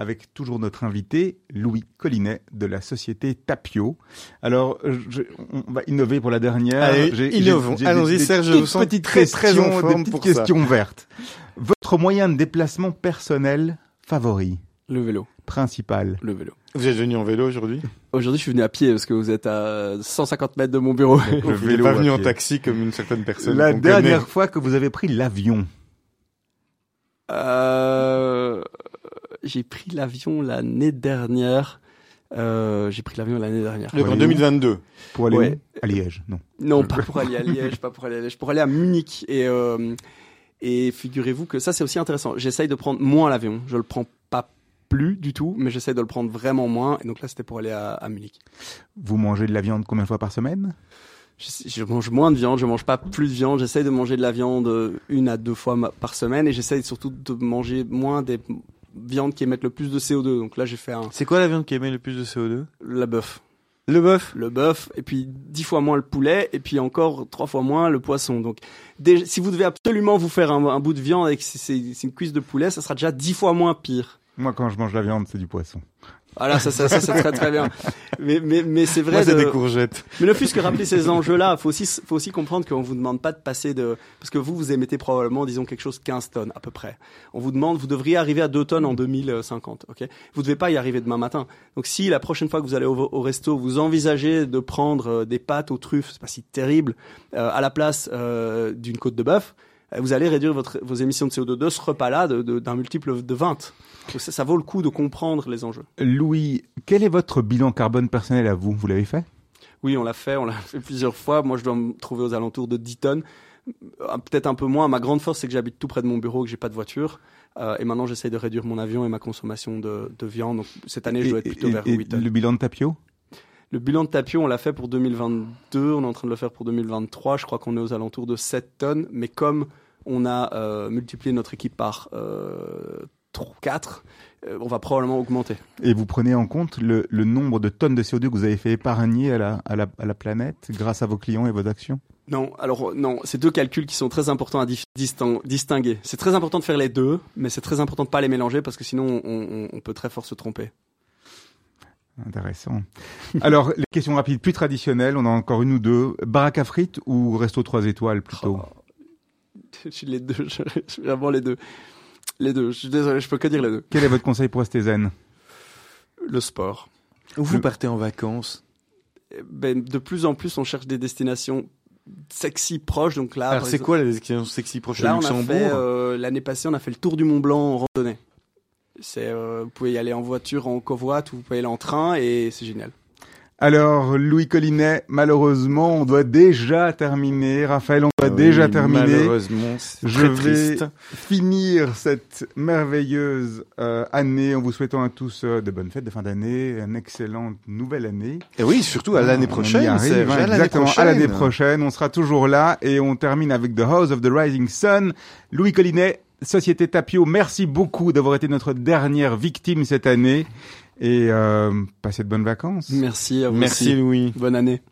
avec toujours notre invité, Louis Collinet de la société Tapio. Alors, je, on va innover pour la dernière. Allez, innovons. Allons-y, Serge, je vous sens petite très, très en forme des petites questions vertes. Votre moyen de déplacement personnel favori Le vélo. Principal Le vélo. Vous êtes venu en vélo aujourd'hui? Aujourd'hui, je suis venu à pied parce que vous êtes à 150 mètres de mon bureau. Je vélo pas venu en taxi comme une certaine personne. La dernière fois que vous avez pris l'avion euh, j'ai pris l'avion l'année dernière. Euh, j'ai pris l'avion l'année dernière. en 2022. Pour aller à Liège, non. Non, pas pour aller à Liège, pas pour aller à Liège, pour aller à Munich. Et euh, et figurez-vous que ça c'est aussi intéressant. J'essaye de prendre moins l'avion. Je le prends pas plus du tout, mais j'essaye de le prendre vraiment moins. Et donc là, c'était pour aller à, à Munich. Vous mangez de la viande combien de fois par semaine? Je, mange moins de viande, je mange pas plus de viande. J'essaye de manger de la viande une à deux fois par semaine et j'essaye surtout de manger moins des viandes qui émettent le plus de CO2. Donc là, j'ai fait un. C'est quoi la viande qui émet le plus de CO2 La bœuf. Le bœuf? Le bœuf, et puis dix fois moins le poulet, et puis encore trois fois moins le poisson. Donc, si vous devez absolument vous faire un, bout de viande avec c'est une cuisse de poulet, ça sera déjà dix fois moins pire. Moi, quand je mange la viande, c'est du poisson. Voilà, ça, ça, ça, c'est très très bien. Mais, mais, mais c'est vrai. Moi, c'est des courgettes. Mais ne fût-ce que rappeler ces enjeux-là, faut aussi, faut aussi comprendre qu'on vous demande pas de passer de, parce que vous, vous émettez probablement, disons, quelque chose 15 tonnes, à peu près. On vous demande, vous devriez arriver à 2 tonnes en 2050, ok? Vous devez pas y arriver demain matin. Donc, si la prochaine fois que vous allez au, resto, vous envisagez de prendre euh, des pâtes aux truffes, c'est pas si terrible, euh, à la place euh, d'une côte de bœuf, vous allez réduire votre, vos émissions de CO2 de ce repas-là d'un multiple de 20. Ça, ça, vaut le coup de comprendre les enjeux. Louis, quel est votre bilan carbone personnel à vous? Vous l'avez fait? Oui, on l'a fait, on l'a fait plusieurs fois. Moi, je dois me trouver aux alentours de 10 tonnes. Euh, peut-être un peu moins. Ma grande force, c'est que j'habite tout près de mon bureau, que j'ai pas de voiture. Euh, et maintenant, j'essaye de réduire mon avion et ma consommation de, de viande. Donc, cette année, je dois être plutôt vers 8 tonnes. Le bilan de Tapio? Le bilan de Tapio, on l'a fait pour 2022, on est en train de le faire pour 2023. Je crois qu'on est aux alentours de 7 tonnes, mais comme on a euh, multiplié notre équipe par euh, 4, euh, on va probablement augmenter. Et vous prenez en compte le, nombre de tonnes de CO2 que vous avez fait épargner à la, à la, planète grâce à vos clients et vos actions? Non, alors non, c'est deux calculs qui sont très importants à distinguer. C'est très important de faire les deux, mais c'est très important de pas les mélanger parce que sinon on, peut très fort se tromper. Intéressant. Alors, les questions rapides plus traditionnelles, on a encore une ou deux. Baraque à frites ou resto 3 étoiles plutôt? Oh. Je suis les deux, je suis vraiment les deux. Les deux, je suis désolé, je peux que dire les deux. Quel est votre conseil pour rester zen? Le sport. Où vous partez en vacances? Eh ben, De plus en plus, on cherche des destinations sexy proches. Donc là, Alors c'est quoi les destinations sexy proches? Là, on a fait, euh, l'année passée, on a fait le tour du Mont Blanc en randonnée. C'est, euh, vous pouvez y aller en voiture, en covoite, ou vous pouvez y aller en train, et c'est génial. Alors, Louis Collinet, malheureusement, on doit déjà terminer. Raphaël, on doit déjà terminer. Malheureusement, je vais finir cette merveilleuse euh, année en vous souhaitant à tous euh, de bonnes fêtes de fin d'année, une excellente nouvelle année. Et oui, surtout à l'année prochaine. Arrive, hein, exactement, à l'année prochaine. On sera toujours là et on termine avec The House of the Rising Sun. Louis Collinet, Société Tapio, merci beaucoup d'avoir été notre dernière victime cette année et euh, passez de bonnes vacances. Merci à vous. Merci Louis. Bonne année.